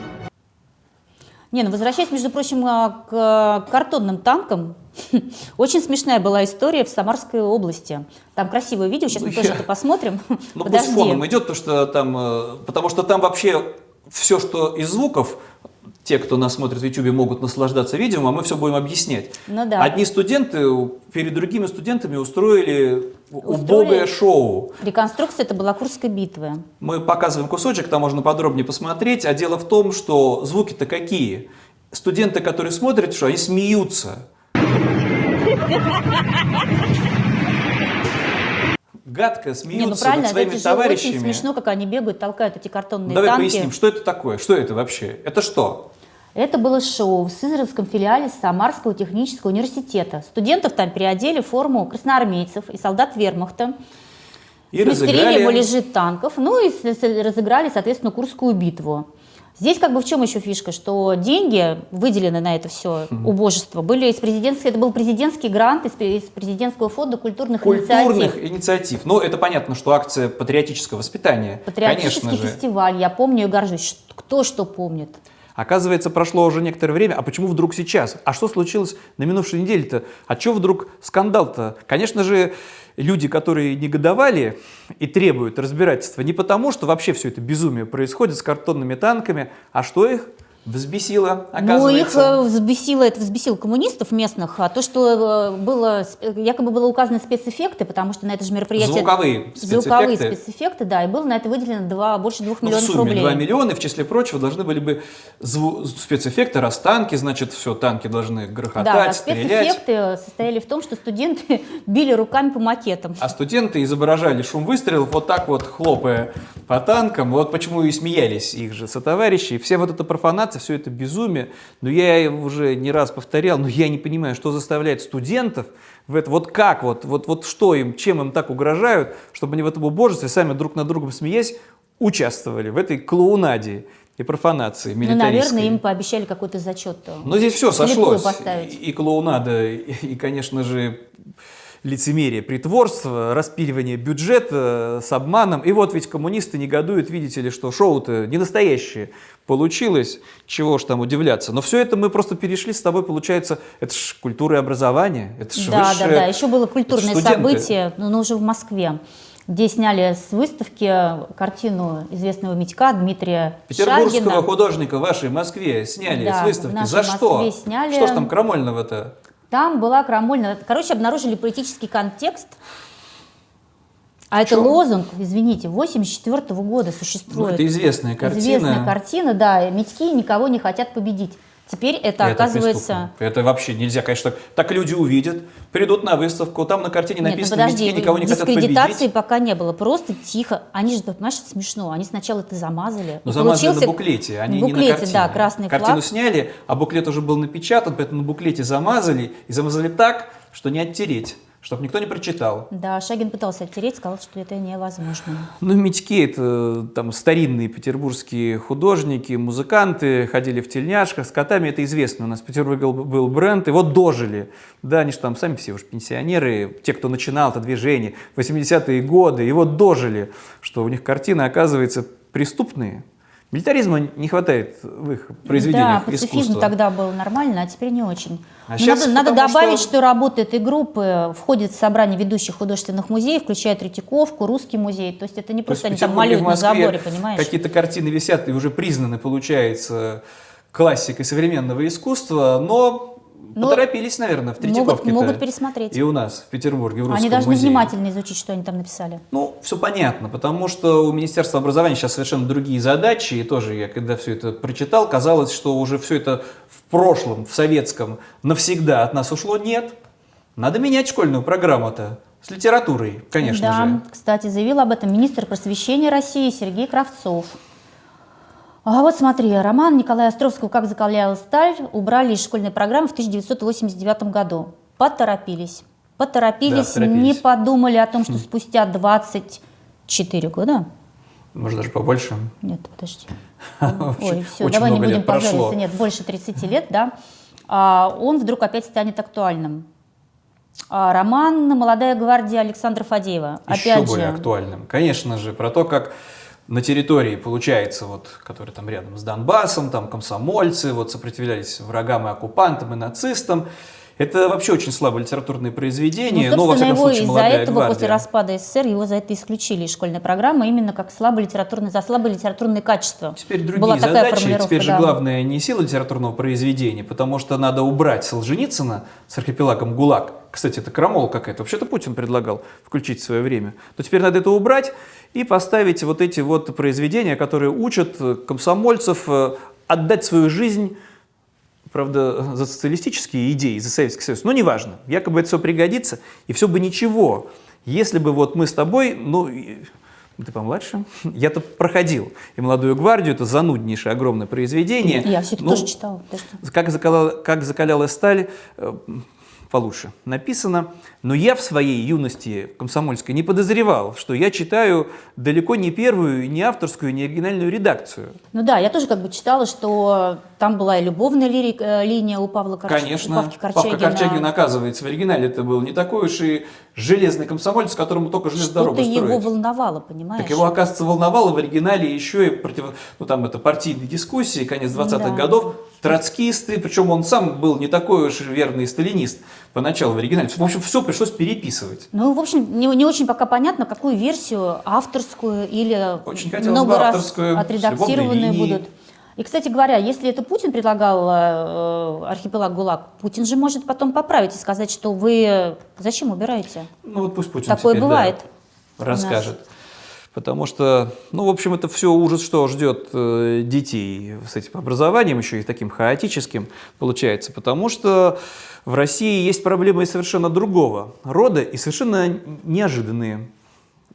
Не, ну возвращаясь, между прочим, а, к картонным танкам, очень смешная была история в Самарской области. Там красивое видео, сейчас Ну, мы тоже я- это посмотрим. Ну, пусть фоном идет, потому что там, э, потому что там вообще все, что из звуков, те, кто нас смотрит в YouTube, могут наслаждаться видео, а мы все будем объяснять. Ну да. Одни студенты перед другими студентами устроили, Устроили- убогое шоу. Реконструкция это была Курской битвы. Мы показываем кусочек, там можно подробнее посмотреть. А дело в том, что звуки-то какие? Студенты, которые смотрят, что они смеются. Гадко смеются Не, ну правильно, над своими это же товарищами. очень смешно, как они бегают, толкают эти картонные Давай танки. поясним, что это такое? Что это вообще? Это что? Это было шоу в Сызранском филиале Самарского технического университета. Студентов там переодели в форму красноармейцев и солдат вермахта. И разыграли... ему лежит танков, ну и разыграли, соответственно, Курскую битву. Здесь как бы в чем еще фишка, что деньги, выделены на это все убожество, были из президентского, это был президентский грант из, из президентского фонда культурных, Культурных инициатив. инициатив. Ну, это понятно, что акция патриотического воспитания. Патриотический Конечно же. фестиваль, я помню и горжусь. Кто что помнит? Оказывается, прошло уже некоторое время, а почему вдруг сейчас? А что случилось на минувшей неделе-то? А что вдруг скандал-то? Конечно же, люди, которые негодовали и требуют разбирательства, не потому, что вообще все это безумие происходит с картонными танками, а что их взбесило, Ну, их оказывается. э, взбесило, это взбесило коммунистов местных, а то, что э, было, сп- якобы было указаны спецэффекты, потому что на это же мероприятие... Звуковые Звуковые спецэффекты. спецэффекты, да, и было на это выделено два, больше двух Ну, в миллионов сумме рублей. 2 миллиона, и в числе прочего должны были бы зву- спецэффекты, раз танки, значит, все, танки должны грохотать, Да, а стрелять. спецэффекты состояли в том, что студенты били руками по макетам. А студенты изображали шум выстрелов вот так вот, хлопая по танкам. Вот почему и смеялись их же сотоварищи. И Все вот эта профанация, все это безумие. Но я уже не раз повторял, но я не понимаю, что заставляет студентов в это, вот как, вот, вот, вот что им, чем им так угрожают, чтобы они в этом убожестве сами друг над другом смеясь участвовали в этой клоунаде и профанации Ну, наверное, им пообещали какой-то зачет. Но здесь все сошлось. поставить. И, и клоунада, и, и, конечно же, лицемерие, притворство, распиливание бюджета с обманом. И вот ведь коммунисты негодуют, видите ли, что шоу-то не настоящее получилось, чего ж там удивляться. Но все это мы просто перешли с тобой, получается, это ж культура и образование, это ж Да, да, высшее- да. Еще было культурное событие, но но уже в Москве, где сняли с выставки картину известного Митька Дмитрия Петербургского Шагина. художника в вашей Москве сняли Да, с выставки. За что? Москве сняли. Что ж там крамольного-то? Там была крамольная. Короче, обнаружили политический контекст. А это лозунг, извините, 84 года Ну, существует. это известная картина. Известная картина, да. Митьки никого не хотят победить. Теперь это, оказывается... преступно. Это вообще нельзя, конечно, так. Так люди увидят, придут на выставку, там на картине Нет, ну написано, подожди, «Митьки никого не хотят победить». пока не было, просто тихо. Они же, понимаешь, это смешно. Они сначала это замазали. Но И замазали получился- на буклете, они на не на буклете, картине. да, красный Картину флаг. сняли, а буклет уже был напечатан, поэтому на буклете замазали, и замазали так, что не оттереть, чтобы никто не прочитал. Да, Шагин пытался оттереть, сказал, что это невозможно. Ну, Митьки — это там старинные петербургские художники, музыканты, ходили в тельняшках с котами, это известно. У нас в Петербурге был, был бренд, и вот дожили. Да, они же там сами все уж пенсионеры, те, кто начинал это движение, 80-е годы, и вот дожили, что у них картины, оказывается, преступные. Милитаризма не хватает в их Да, произведениях пацифизм искусства. тогда был нормально, а теперь не очень. А Но щас надо, надо добавить, что- что... работа этой группы входит в собрание ведущих художественных музеев, включая Третьяковку, Русский музей. То есть это не есть просто они там малюют на заборе, понимаешь? Какие-то картины висят и уже признаны, получается, классикой современного искусства, но Но поторопились, наверное, в Третьяковке. могут, могут пересмотреть. И у нас, в Петербурге, в Русском Они должны музее. внимательно изучить, что они там написали. Ну, все понятно, потому что у Министерства образования сейчас совершенно другие задачи, и тоже я, когда все это прочитал, казалось, что уже все это в прошлом, в советском, навсегда от нас ушло. Нет, надо менять школьную программу-то. С литературой, конечно да, же. кстати, заявил об этом министр просвещения России Сергей Кравцов. А вот смотри, роман Николая Островского «Как закаляла сталь» убрали из школьной программы в 1989 году. Поторопились. Поторопились, Да, не подумали о том, что спустя 24 года... Может, даже побольше. Нет, подожди. Ой, все, давай не будем позориться. Нет, больше 30 лет, да. А, он вдруг опять станет актуальным. А, роман «Молодая гвардия» Александра Фадеева. еще опять более же, актуальным. Конечно же, про то, как на территории, получается, вот, которые там рядом с Донбассом, там комсомольцы вот, сопротивлялись врагам и оккупантам, и нацистам. Это вообще очень слабое литературное произведение, Ну, но, во всяком его случае, из-за этого, гвардия. после распада СССР, его за это исключили из школьной программы, именно как слабое литературное, за слабое литературное качество. Теперь другие Была такая задачи. Теперь же да. главное не сила литературного произведения, потому что надо убрать Солженицына с архипелагом ГУЛАГ. Кстати, это крамола какая-то. Вообще-то Путин предлагал включить в свое время. То теперь надо это убрать и поставить вот эти вот произведения, которые учат э, комсомольцев э, отдать свою жизнь правда, за социалистические идеи, за Советский Союз, но неважно, якобы это все пригодится, и все бы ничего, если бы вот мы с тобой, ну, ты помладше, я-то проходил, и «Молодую гвардию» это зануднейшее огромное произведение. Я все-таки Ну, тоже читала. Как, закаляла, как закалялась сталь, э, получше написано. Но я в своей юности комсомольской не подозревал, что я читаю далеко не первую, не авторскую, не оригинальную редакцию. Ну да, я тоже как бы читала, что там была и любовная лирик, э, линия у Павла Корч... Конечно, у Павки Корчагина. Павка Корчагин, оказывается, в оригинале это был не такой уж и железный комсомолец, которому только железную дорогу Что-то его строить. волновало, понимаешь? Так его, оказывается, волновало в оригинале еще и против, ну там это партийные дискуссии, конец 20-х Да. годов, троцкисты, причем он сам был не такой уж верный сталинист поначалу в оригинале. В общем, все пришлось переписывать. Ну, в общем, не, не очень пока понятно, какую версию, авторскую или Очень много бы раз отредактированные будут. И, кстати говоря, если это Путин предлагал э, архипелаг ГУЛАГ, Путин же может потом поправить и сказать, что вы зачем убираете? Ну вот пусть Путин Такое теперь, да, бывает у расскажет. Потому что, ну, в общем, это все ужас, что ждет э, детей с этим образованием, еще и таким хаотическим получается. Потому что в России есть проблемы совершенно другого рода и совершенно неожиданные.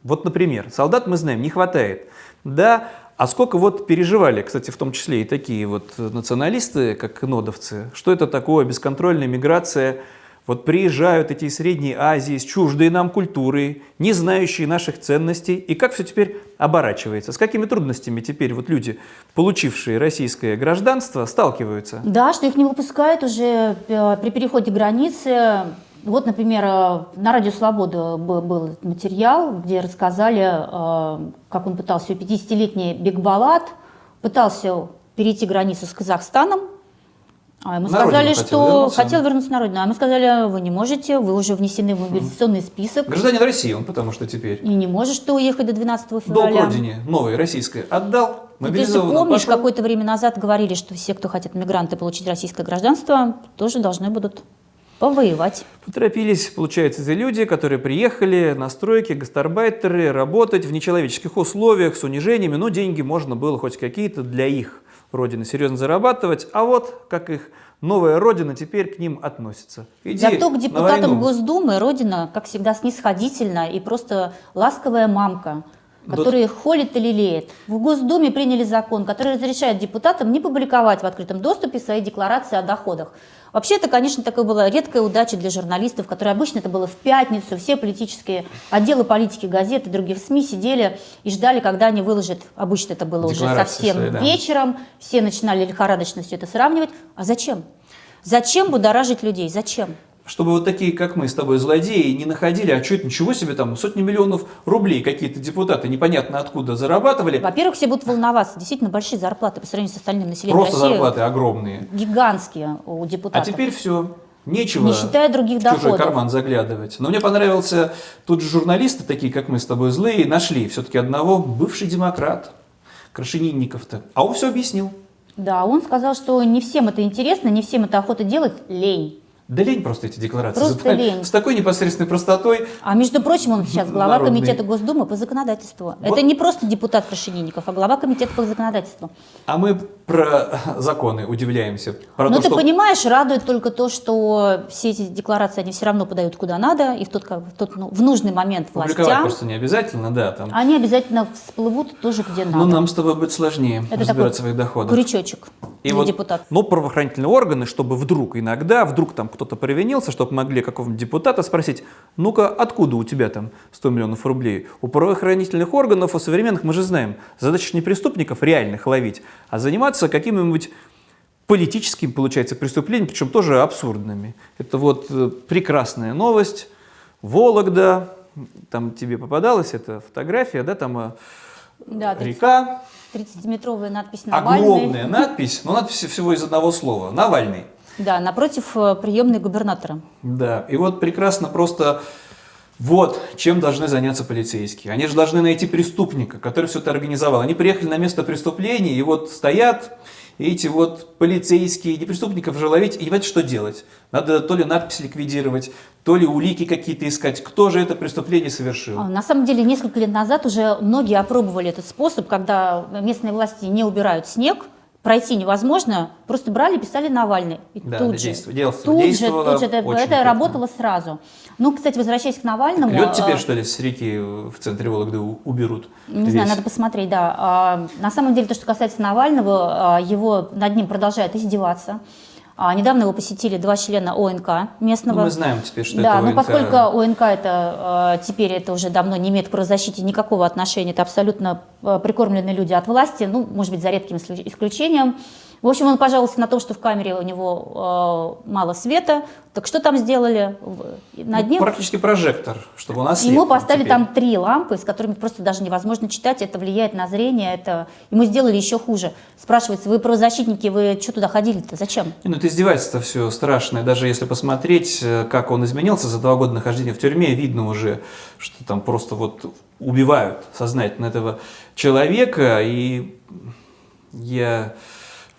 Вот, например, солдат мы знаем, не хватает. Да, а сколько вот переживали, кстати, в том числе и такие вот националисты, как нодовцы, что это такое бесконтрольная миграция, вот приезжают эти из Средней Азии с чуждой нам культурой, не знающие наших ценностей, и как все теперь оборачивается, с какими трудностями теперь вот люди, получившие российское гражданство, сталкиваются. Да, что их не выпускают уже э, при переходе границы. Вот, например, э, на Радио Свобода был, материал, где рассказали, э, как он пытался, 50-летний Бекбалат пытался перейти границу с Казахстаном, а ему На сказали, родину хотел что вернуться. хотел вернуться на родину. А ему сказали, вы не можете, вы уже внесены в мобилизационный список. Гражданин России он, потому что теперь И не можешь ты уехать до 12 долг февраля. родине, новой российской, отдал, Ты же помнишь, какое-то время назад говорили, что все, кто хотят мигранты получить российское гражданство, тоже должны будут повоевать. Поторопились, получается, эти люди, которые приехали на стройки, гастарбайтеры, работать в нечеловеческих условиях, с унижениями, но деньги можно было хоть какие-то для их родины серьезно зарабатывать, а вот как их новая родина теперь к ним относится. Иди Зато к депутатам. Госдумы Родина, как всегда, снисходительна и просто ласковая мамка, Которая их холит и лелеет. В Госдуме приняли закон, который разрешает депутатам не публиковать в открытом доступе свои декларации о доходах. Вообще, это, конечно, такая была редкая удача для журналистов, которые обычно это было в пятницу. Все политические отделы политики, газеты, других СМИ сидели и ждали, когда они выложат. Обычно это было уже совсем свои, да. вечером. Все начинали лихорадочно все это сравнивать. А зачем? Зачем будоражить людей? Зачем? Чтобы вот такие, как мы с тобой, злодеи, не находили, а что это, ничего себе, там сотни миллионов рублей какие-то депутаты непонятно откуда зарабатывали. Во-первых, все будут волноваться. Действительно большие зарплаты по сравнению с остальным населением Просто России. зарплаты огромные. Гигантские у А депутатов. теперь все. Нечего Не считая других в чужой доходов. карман заглядывать. Но мне понравился, тут же журналисты, такие как мы с тобой злые, нашли все-таки одного, бывший демократ, Крашенинников-то. А он все объяснил. Да, он сказал, что не всем это интересно, не всем это охота делать, лень. Да лень просто эти декларации. Просто заполнять. лень. С такой непосредственной простотой. А между прочим, он сейчас глава Народный. комитета Госдумы по законодательству. Вот. Это не просто депутат Крашенинников, а глава комитета по законодательству. А мы про законы удивляемся. Про Но то, ты что понимаешь, радует только то, что все эти декларации, они все равно подают куда надо, и в тот, как в тот ну, в нужный момент публиковать властям, просто не обязательно, да. Там. они обязательно всплывут тоже где надо. Но нам с тобой будет сложнее Это разбирать своих доходов. крючочек И для вот, депутатов. но правоохранительные органы, чтобы вдруг иногда, вдруг там кто-то провинился, чтобы могли какого-нибудь депутата спросить, ну-ка, откуда у тебя там 100 миллионов рублей? У правоохранительных органов, у современных, мы же знаем, задача не преступников реальных ловить, а заниматься какими-нибудь политическими, получается, преступлениями, причем тоже абсурдными. Это вот э, прекрасная новость. Вологда, там тебе попадалась эта фотография, да, там э, Да, река, 30-метровая надпись «Навальный». Огромная надпись, но надпись всего из одного слова. Навальный. Да, напротив э, приемной губернатора. Да, и вот прекрасно просто вот чем должны заняться полицейские. Они же должны найти преступника, который все это организовал. Они приехали на место преступления, и вот стоят эти вот полицейские, не преступников же ловить, и не понимаете, что делать. Надо то ли надпись ликвидировать, то ли улики какие-то искать. Кто же это преступление совершил? А, На самом деле, несколько лет назад уже многие опробовали этот способ, когда местные власти не убирают снег, пройти невозможно, просто брали, писали Навальный. И Да, тут же, действовало- тут же, тут же это, это работало сразу. Ну, кстати, возвращаясь к Навальному... Лед теперь, а, что ли, с реки в центре Вологды уберут? Не знаю, Весь. надо посмотреть, да. А, на самом деле, то, что касается Навального, а, его над ним продолжают издеваться. А, недавно его посетили два члена ОНК местного. Ну, мы знаем теперь, что да, это но ОНК. поскольку ОНК это э, теперь это уже давно не имеет к правозащите никакого отношения, это абсолютно э, прикормленные люди от власти, ну, может быть, за редким исключ- исключением. В общем, он пожаловался на то, что в камере у него э, мало света. Так что там сделали? Над ним Практически прожектор, чтобы у нас Ему поставили теперь. там три лампы, с которыми просто даже невозможно читать, это влияет на зрение, это ему сделали еще хуже. Спрашивается, вы правозащитники, вы что туда ходили-то, зачем? Не, Ну, это издевательство все страшное. Даже если посмотреть, э, как он изменился за два года нахождения в тюрьме, видно уже, что там просто вот убивают сознательно этого человека. И я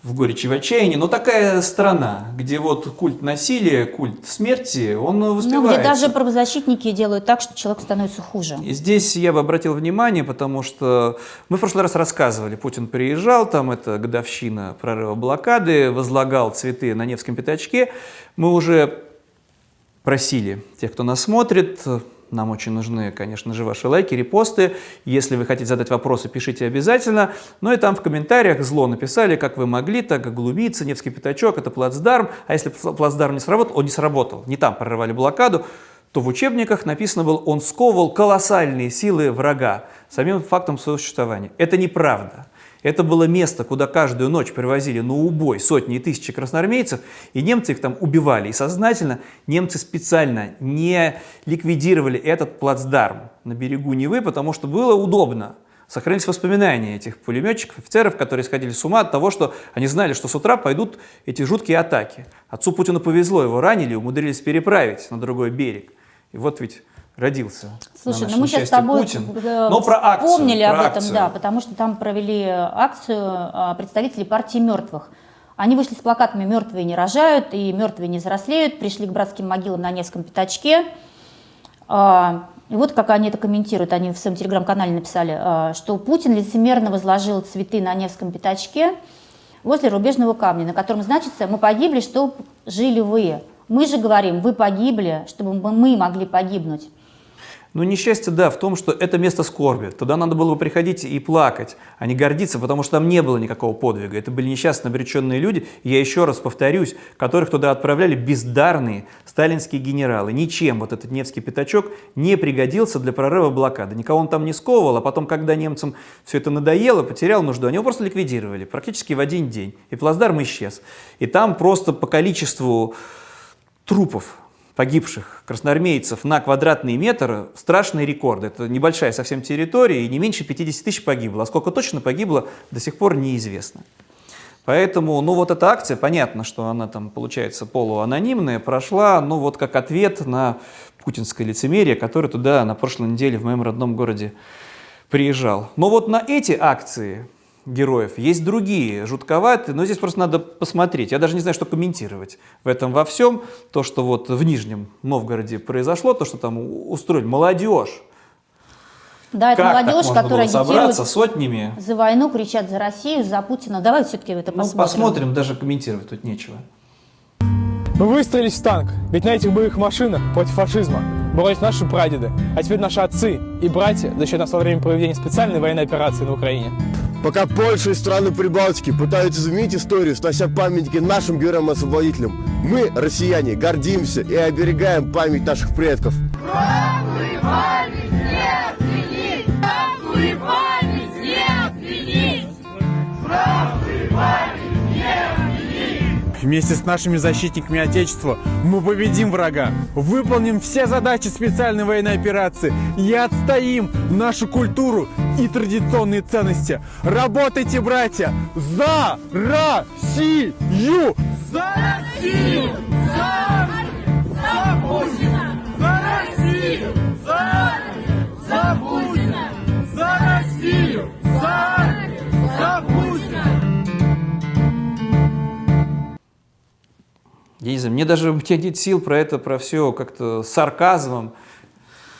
в горечи в отчаянии. Но такая страна, где вот культ насилия, культ смерти, он Ну, воспевается. где даже правозащитники делают так, что человек становится хуже. И здесь я бы обратил внимание, потому что мы в прошлый раз рассказывали, Путин приезжал, там это годовщина прорыва блокады, возлагал цветы на Невском пятачке. Мы уже просили тех, кто нас смотрит, нам очень нужны, конечно же, ваши лайки, репосты. Если вы хотите задать вопросы, пишите обязательно. Ну и там в комментариях зло написали, как вы могли, так глумиться, Невский пятачок, это плацдарм. А если плацдарм не сработал, он не сработал. Не там прорывали блокаду, то в учебниках написано было, он сковывал колоссальные силы врага самим фактом своего существования. Это неправда. Это было место, куда каждую ночь привозили на убой сотни и тысячи красноармейцев, и немцы их там убивали. И сознательно немцы специально не ликвидировали этот плацдарм на берегу Невы, потому что было удобно. Сохранились воспоминания этих пулеметчиков, офицеров, которые сходили с ума от того, что они знали, что с утра пойдут эти жуткие атаки. Отцу Путину повезло, его ранили, умудрились переправить на другой берег. И вот ведь родился. Слушай, ну мы сейчас с тобой Путин. э, Но про акцию, вспомнили про об этом, акцию. да, потому что там провели акцию а, представители партии мертвых. Они вышли с плакатами «Мертвые не рожают» и «Мертвые не взрослеют», пришли к братским могилам на Невском пятачке. А, И вот как они это комментируют, они в своем телеграм-канале написали, а, что Путин лицемерно возложил цветы на Невском пятачке возле рубежного камня, на котором значится «Мы погибли, чтобы жили вы». Мы же говорим «Вы погибли, чтобы мы могли погибнуть». Ну, несчастье, да, в том, что это место скорби. Туда надо было бы приходить и плакать, а не гордиться, потому что там не было никакого подвига. Это были несчастно обреченные люди, я еще раз повторюсь, которых туда отправляли бездарные сталинские генералы. Ничем вот этот Невский пятачок не пригодился для прорыва блокады. Никого он там не сковывал, а потом, когда немцам все это надоело, потерял нужду, они его просто ликвидировали практически в один день. И плацдарм исчез. И там просто по количеству трупов погибших красноармейцев на квадратный метр страшный рекорд. Это небольшая совсем территория, и не меньше 50 тысяч погибло. А сколько точно погибло, до сих пор неизвестно. Поэтому, ну вот эта акция, понятно, что она там получается полуанонимная, прошла, ну вот как ответ на путинское лицемерие, которое туда на прошлой неделе в моем родном городе приезжал. Но вот на эти акции героев есть другие, жутковатые, но здесь просто надо посмотреть. Я даже не знаю, что комментировать в этом во всем. То, что вот в Нижнем Новгороде произошло, то, что там устроили молодежь. Да, это как так молодежь, можно которая было собраться агитирует сотнями? за войну, кричат за Россию, за Путина. Давай все-таки это Ну, посмотрим. посмотрим, даже комментировать тут нечего. Мы выстроились в танк, ведь на этих боевых машинах против фашизма боролись наши прадеды, а теперь наши отцы и братья защищают нас во время проведения специальной военной операции на Украине. Пока Польша и страны Прибалтики пытаются изменить историю, снося памятники нашим героям-освободителям, мы, россияне, гордимся и оберегаем память наших предков. Вместе с нашими защитниками Отечества мы победим врага, выполним все задачи специальной военной операции и отстоим нашу культуру и традиционные ценности. Работайте, братья, за Россию! За Россию! За, за Путина! Я не знаю, мне даже у меня нет сил про это, про все как-то с сарказмом.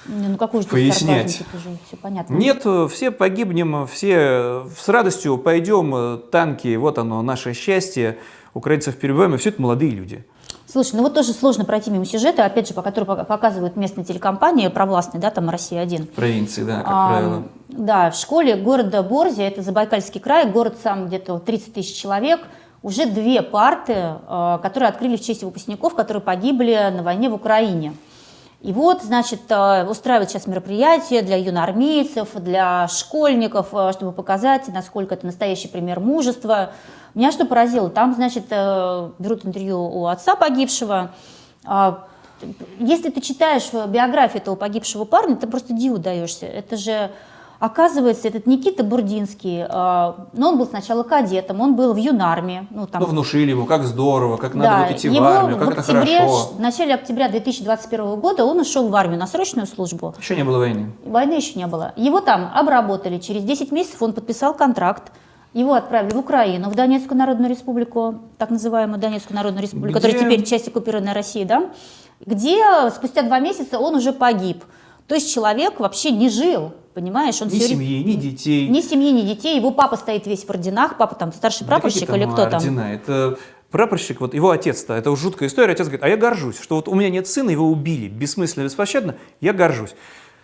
Не, Ну какой же Пояснять. сарказм, уже все понятно. Нет, все погибнем, все с радостью пойдем, э, танки, вот оно, наше счастье, украинцев перебиваем, и все это молодые люди. Слушай, ну вот тоже сложно пройти мимо сюжета, опять же, по которому пока- показывают местные телекомпании провластные, да, там «Россия-1». В провинции, да, как А, правило. Да, в школе города Борзя, это Забайкальский край, город сам где-то 30 тысяч человек, уже две парты, э, которые открыли в честь выпускников, которые погибли на войне в Украине. И вот, значит, э, устраивают сейчас мероприятия для юноармейцев, для школьников, э, чтобы показать, насколько это настоящий пример мужества. Меня что поразило, там, значит, берут интервью у отца погибшего. А, Если ты читаешь биографию этого погибшего парня, ты просто диву даешься. Это же, оказывается, этот Никита Бурдинский, э, ну, он был сначала кадетом, он был в юнармии. Ну, там, Ну, внушили ему, как здорово, как надо да, вот идти в армию, как в это октябре, хорошо. в начале октября 2021 года он ушел в армию на срочную службу. Еще не было войны. Войны еще не было. Его там обработали. Через 10 месяцев он подписал контракт. Его отправили в Украину, в Донецкую Народную Республику, так называемую Донецкую Народную Республику, Где- которая теперь часть оккупированной России, да, где спустя два месяца он уже погиб. То есть человек вообще не жил, понимаешь? Он Ни время- семьи, ни детей. Ни семьи, ни детей. Его папа стоит весь в орденах, папа там старший Да прапорщик какие или кто там. ордена? Это прапорщик, вот его отец-то, это жуткая история, отец говорит, а я горжусь, что вот у меня нет сына, его убили, бессмысленно, беспощадно, я горжусь.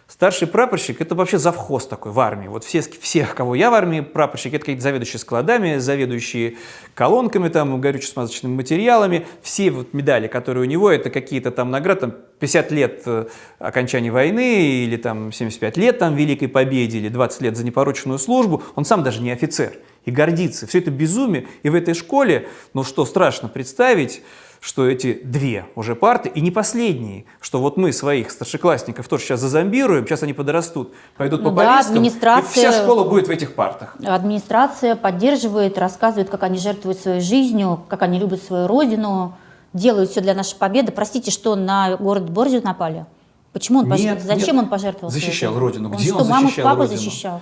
Старший прапорщик – это вообще завхоз такой в армии. Вот все, всех, кого я в армии, прапорщики – это какие-то заведующие складами, заведующие колонками, там, горюче-смазочными материалами. Все вот медали, которые у него, это какие-то там награды, там, 50 лет э, окончания войны, или там 75 лет там Великой Победе, или 20 лет за непорочную службу. Он сам даже не офицер и гордится. Все это безумие. И в этой школе, ну что страшно представить, что эти две уже парты, и не последние, что вот мы своих старшеклассников тоже сейчас зазомбируем, сейчас они подрастут, пойдут Ну по да, повесткам, и администрация- вся школа будет в этих партах. Администрация поддерживает, рассказывает, как они жертвуют своей жизнью, как они любят свою родину, делают все для нашей победы. Простите, что на город Борзию напали? Почему он Нет, пожертвовал? Зачем нет. он пожертвовал? Защищал жизнью? родину. Он Где что, он маму с защищал папой родину? защищал?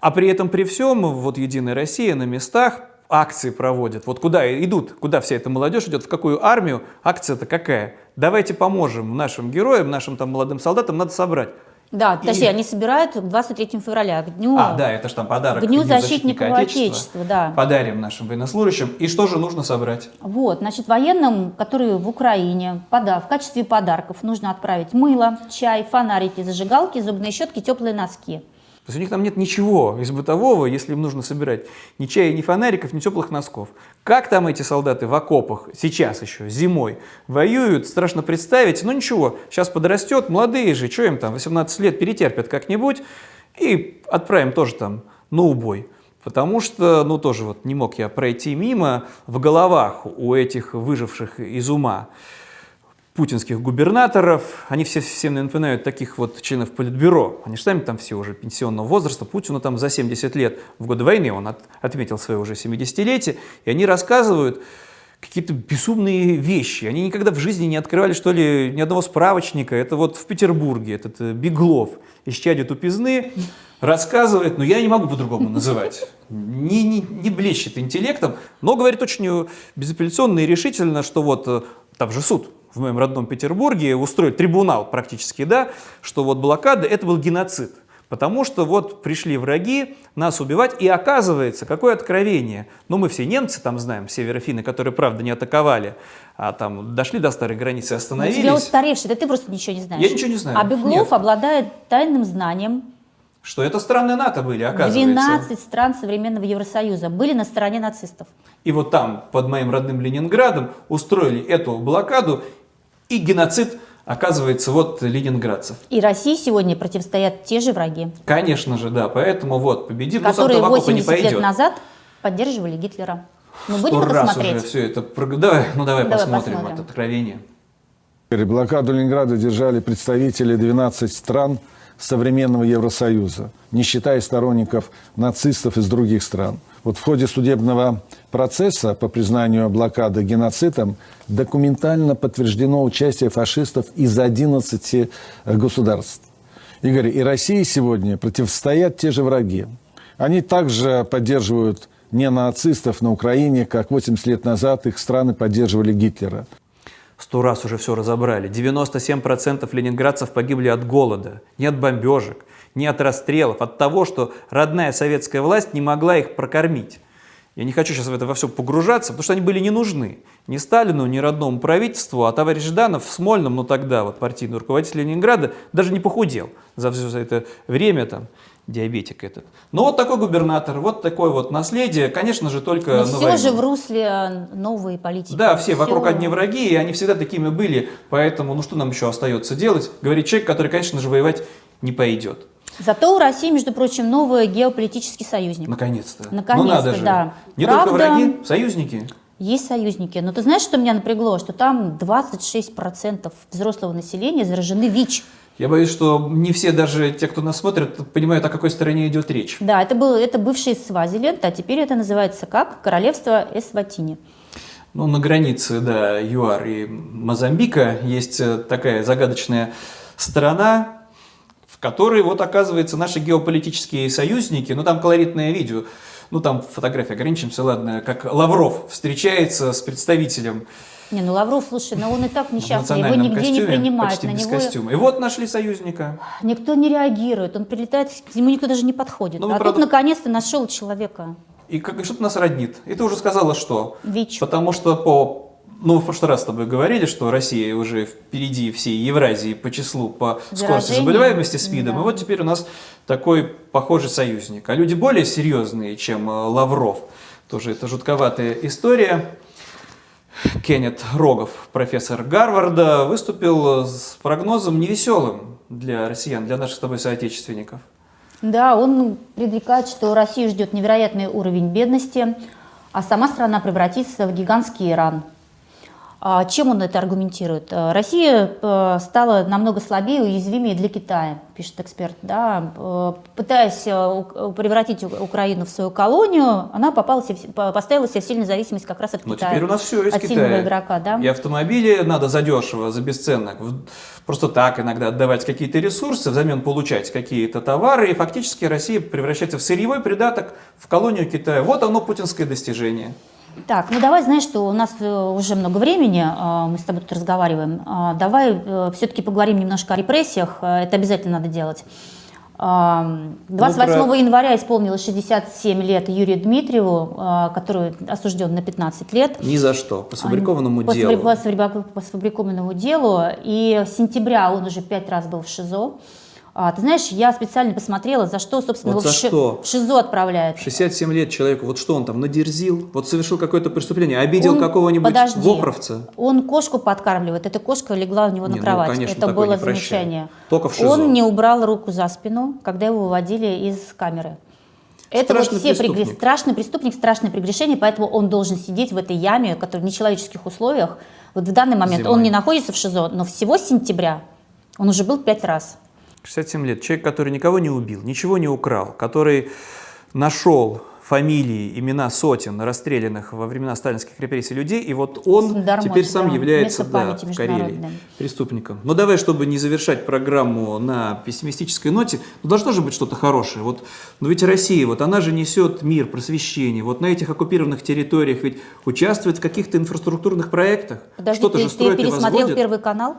А при этом, при всем, вот Единая Россия на местах акции проводит. Вот куда идут, куда вся эта молодежь идет, в какую армию, акция-то какая? Давайте поможем нашим героям, нашим там молодым солдатам, надо собрать. Да, И- они собирают к 23 февраля, к дню, А, да, это же там подарок. к дню Дню защитников Отечества. да. Подарим нашим военнослужащим. И что же нужно собрать? Вот, значит, военным, которые в Украине, пода- в качестве подарков нужно отправить мыло, чай, фонарики, зажигалки, зубные щетки, теплые носки. То есть у них там нет ничего из бытового, если им нужно собирать ни чая, ни фонариков, ни теплых носков. Как там эти солдаты в окопах сейчас еще, зимой, воюют, страшно представить. Но ничего, сейчас подрастет, молодые же, что им там, 18 лет перетерпят как-нибудь и отправим тоже там на убой. Потому что, ну тоже вот не мог я пройти мимо в головах у этих выживших из ума путинских губернаторов, они все всем напоминают таких вот членов политбюро. Они же сами там все уже пенсионного возраста. Путину там за 70 лет в годы войны, он от- отметил свое уже 70-летие, и они рассказывают какие-то безумные вещи. Они никогда в жизни не открывали, что ли, ни одного справочника. Это вот в Петербурге этот э, Беглов из чади тупизны рассказывает, но я не могу по-другому называть. Не, не, не блещет интеллектом, но говорит очень э, безапелляционно и решительно, что вот э, там же суд в моем родном Петербурге устроит трибунал практически, да, что вот блокада это был геноцид. Потому что вот пришли враги нас убивать, и оказывается, какое откровение. Ну, мы все немцы там знаем, северофинны, которые, правда, не атаковали, а там дошли до старой границы и У остановились. тебя устаревший, да ты просто ничего не знаешь. Я ничего не знаю. А Беглов Нет. обладает тайным знанием. Что это страны НАТО были, оказывается. 12 стран современного Евросоюза были на стороне нацистов. И вот там, под моим родным Ленинградом, устроили эту блокаду, и геноцид, оказывается, вот ленинградцев. И России сегодня противостоят те же враги, Конечно же, да, поэтому вот победит, но которые в окопы не 80 лет пойдет. назад поддерживали Гитлера. Мы будем это раз смотреть? уже все это... Давай, ну давай, Давай посмотрим, посмотрим. это откровение. Блокаду Ленинграда держали представители 12 стран современного Евросоюза, не считая сторонников нацистов из других стран. Вот в ходе судебного процесса по признанию блокады геноцидом документально подтверждено участие фашистов из 11 государств. Игорь, и России сегодня противостоят те же враги. Они также поддерживают не нацистов на Украине, как 80 лет назад их страны поддерживали Гитлера. Сто раз уже все разобрали. 97% ленинградцев погибли от голода, не от бомбежек, не от расстрелов, от того, что родная советская власть не могла их прокормить. Я не хочу сейчас в это во все погружаться, потому что они были не нужны. Ни Сталину, ни родному правительству, а товарищ Жданов в Смольном, ну тогда вот партийный руководитель Ленинграда, даже не похудел за все это время там. диабетик этот. Но вот такой губернатор, вот такое вот наследие, конечно же, только Но на все войне. же в русле новой политики. Да, все вокруг Всё. одни враги, и они всегда такими были, поэтому, ну что нам еще остается делать? Говорит человек, который, конечно же, воевать не пойдет. Зато у России, между прочим, новый геополитический союзник. Наконец-то. Наконец-то, ну надо же. да. Не Правда, только враги, союзники. Есть союзники. Но ты знаешь, что меня напрягло? Что там 26% взрослого населения заражены ВИЧ. Я боюсь, что не все, даже те, кто нас смотрят, понимают, о какой стороне идет речь. Да, это, был, это бывший Свазиленд, а теперь это называется как? Королевство Эсватини. Ну, на границе, да, ЮАР и Мозамбика есть э, такая загадочная страна, в которой, вот, оказывается, наши геополитические союзники, ну, там колоритное видео, ну, там фотография, ограничимся, ладно, как Лавров встречается с представителем Не, ну Лавров, слушай, ну он и так несчастный, его нигде не костюме, принимают, почти на без него костюма. И вот нашли союзника. никто не реагирует, он прилетает, к нему никто даже не подходит. Ну, а правда- тут наконец-то нашел человека. И как и что-то нас роднит. И ты уже сказала, что. ВИЧ. Потому что по... Ну, в прошлый раз с тобой говорили, что Россия уже впереди всей Евразии по числу, по скорости Заражений. заболеваемости СПИДом. Да. И вот теперь у нас такой похожий союзник. А люди более серьезные, чем э, Лавров. Тоже это жутковатая история. Кеннет Рогов, профессор Гарварда, выступил с прогнозом невеселым для россиян, для наших с тобой соотечественников. Да, он предрекает, что Россию ждет невероятный уровень бедности, а сама страна превратится в гигантский Иран. А Чем он это аргументирует? Э, Россия э, стала намного слабее и уязвимее для Китая, пишет эксперт. Да? Э, Пытаясь превратить Украину в свою колонию, она попала поставила себя в сильную зависимость как раз от Но Китая. теперь у нас все из от Китая. сильного игрока, да? И автомобили надо задешево, за бесценок. Просто так иногда отдавать какие-то ресурсы, взамен получать какие-то товары. И фактически Россия превращается в сырьевой придаток в колонию Китая. Вот оно путинское достижение. Так, ну давай, знаешь, что у нас э, уже много времени, э, мы с тобой тут разговариваем. А, Давай все-таки поговорим немножко о репрессиях, э, это обязательно надо делать. А, 28 Ну, про- января исполнилось 67 лет Юрию Дмитриеву, а, который осужден на 15 лет. Ни за что. По сфабрикованному По делу. по сфабрикованному делу. И с сентября он уже пять раз был в ШИЗО. А, ты знаешь, я специально посмотрела, за что, собственно, Вот его за в, ши- что? в ШИЗО отправляют. 67 лет человеку, вот что он там, надерзил? Вот совершил какое-то преступление, обидел Он- какого-нибудь подожди. вохровца? Он кошку подкармливает. Эта кошка легла у него Не, на ну, кровать. конечно, Это было замечание. Только в ШИЗО. Он не убрал руку за спину, когда его выводили из камеры. Это Страшный вот все преступник. страшный преступник, страшное прегрешение, поэтому он должен сидеть в этой яме, которая в нечеловеческих условиях. Вот в данный момент Зимой. он не находится в ШИЗО, но всего с сентября он уже был пять раз. 67 лет. Человек, который никого не убил, ничего не украл, который нашел фамилии, имена сотен расстрелянных во времена сталинских репрессий людей, и вот он Дармоч, теперь сам да, является да, в Карелии преступником. Но давай, чтобы не завершать программу на пессимистической ноте, ну, должно же быть что-то хорошее. Вот, но ведь Россия, вот она же несет мир, просвещение. Вот на этих оккупированных территориях ведь участвует в каких-то инфраструктурных проектах. Подожди, что-то ты, же ты строит и пересмотрел возводит. Первый канал?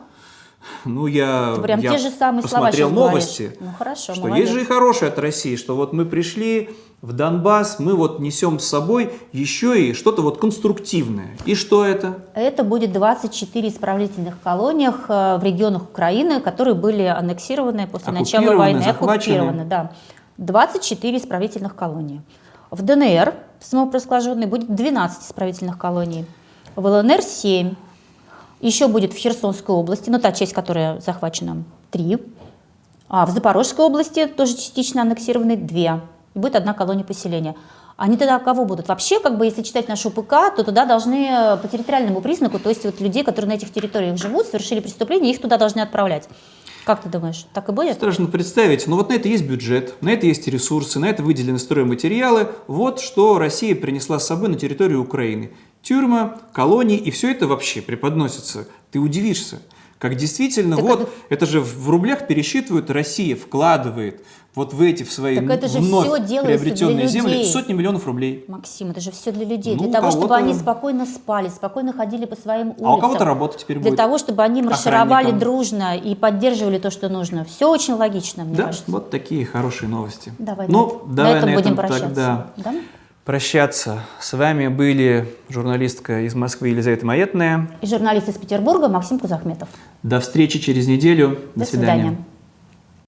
Ну, я, прям я те же самые слова посмотрел говоришь. новости, Ну, хорошо, что молодец. есть же и хорошее от России, что вот мы пришли в Донбасс, мы вот несем с собой еще и что-то вот конструктивное. И что это? Это будет 24 исправительных колониях э, в регионах Украины, которые были аннексированы после начала войны, захвачены. оккупированы, да. 24 исправительных колонии. В ДНР, самопровозглашенной, будет 12 исправительных колоний. В ЛНР 7. Еще будет в Херсонской области, ну та часть, которая захвачена, 3. А в Запорожской области, тоже частично аннексированы, 2. И будет одна колония поселения. Они тогда кого будут? Вообще, как бы, если читать нашу ПК, то туда должны э, по территориальному признаку, то есть вот людей, которые на этих территориях живут, совершили преступление, их туда должны отправлять. Как ты думаешь, так и будет? Страшно представить, но вот на это есть бюджет, на это есть ресурсы, на это выделены стройматериалы. Вот что Россия принесла с собой на территорию Украины. Тюрьма, колонии, и все это вообще преподносится. Ты удивишься. Как действительно, Так вот, это- это... же в рублях пересчитывают, Россия вкладывает вот в эти, в свои Так это же вновь делается приобретенные для земли людей. сотни миллионов рублей. Максим, это же все для людей, Ну, для того, чтобы они спокойно спали, спокойно ходили по своим улицам. А у кого-то работа теперь Для будет. того, чтобы они маршировали дружно и поддерживали то, что нужно. Все очень логично, мне Да, кажется. вот такие хорошие новости. Давай, ну, на, давай на этом на будем этом прощаться. тогда Да? Прощаться. С вами были журналистка из Москвы Елизавета Маетная. И журналист из Петербурга Максим Кузахметов. До встречи через неделю. До свидания.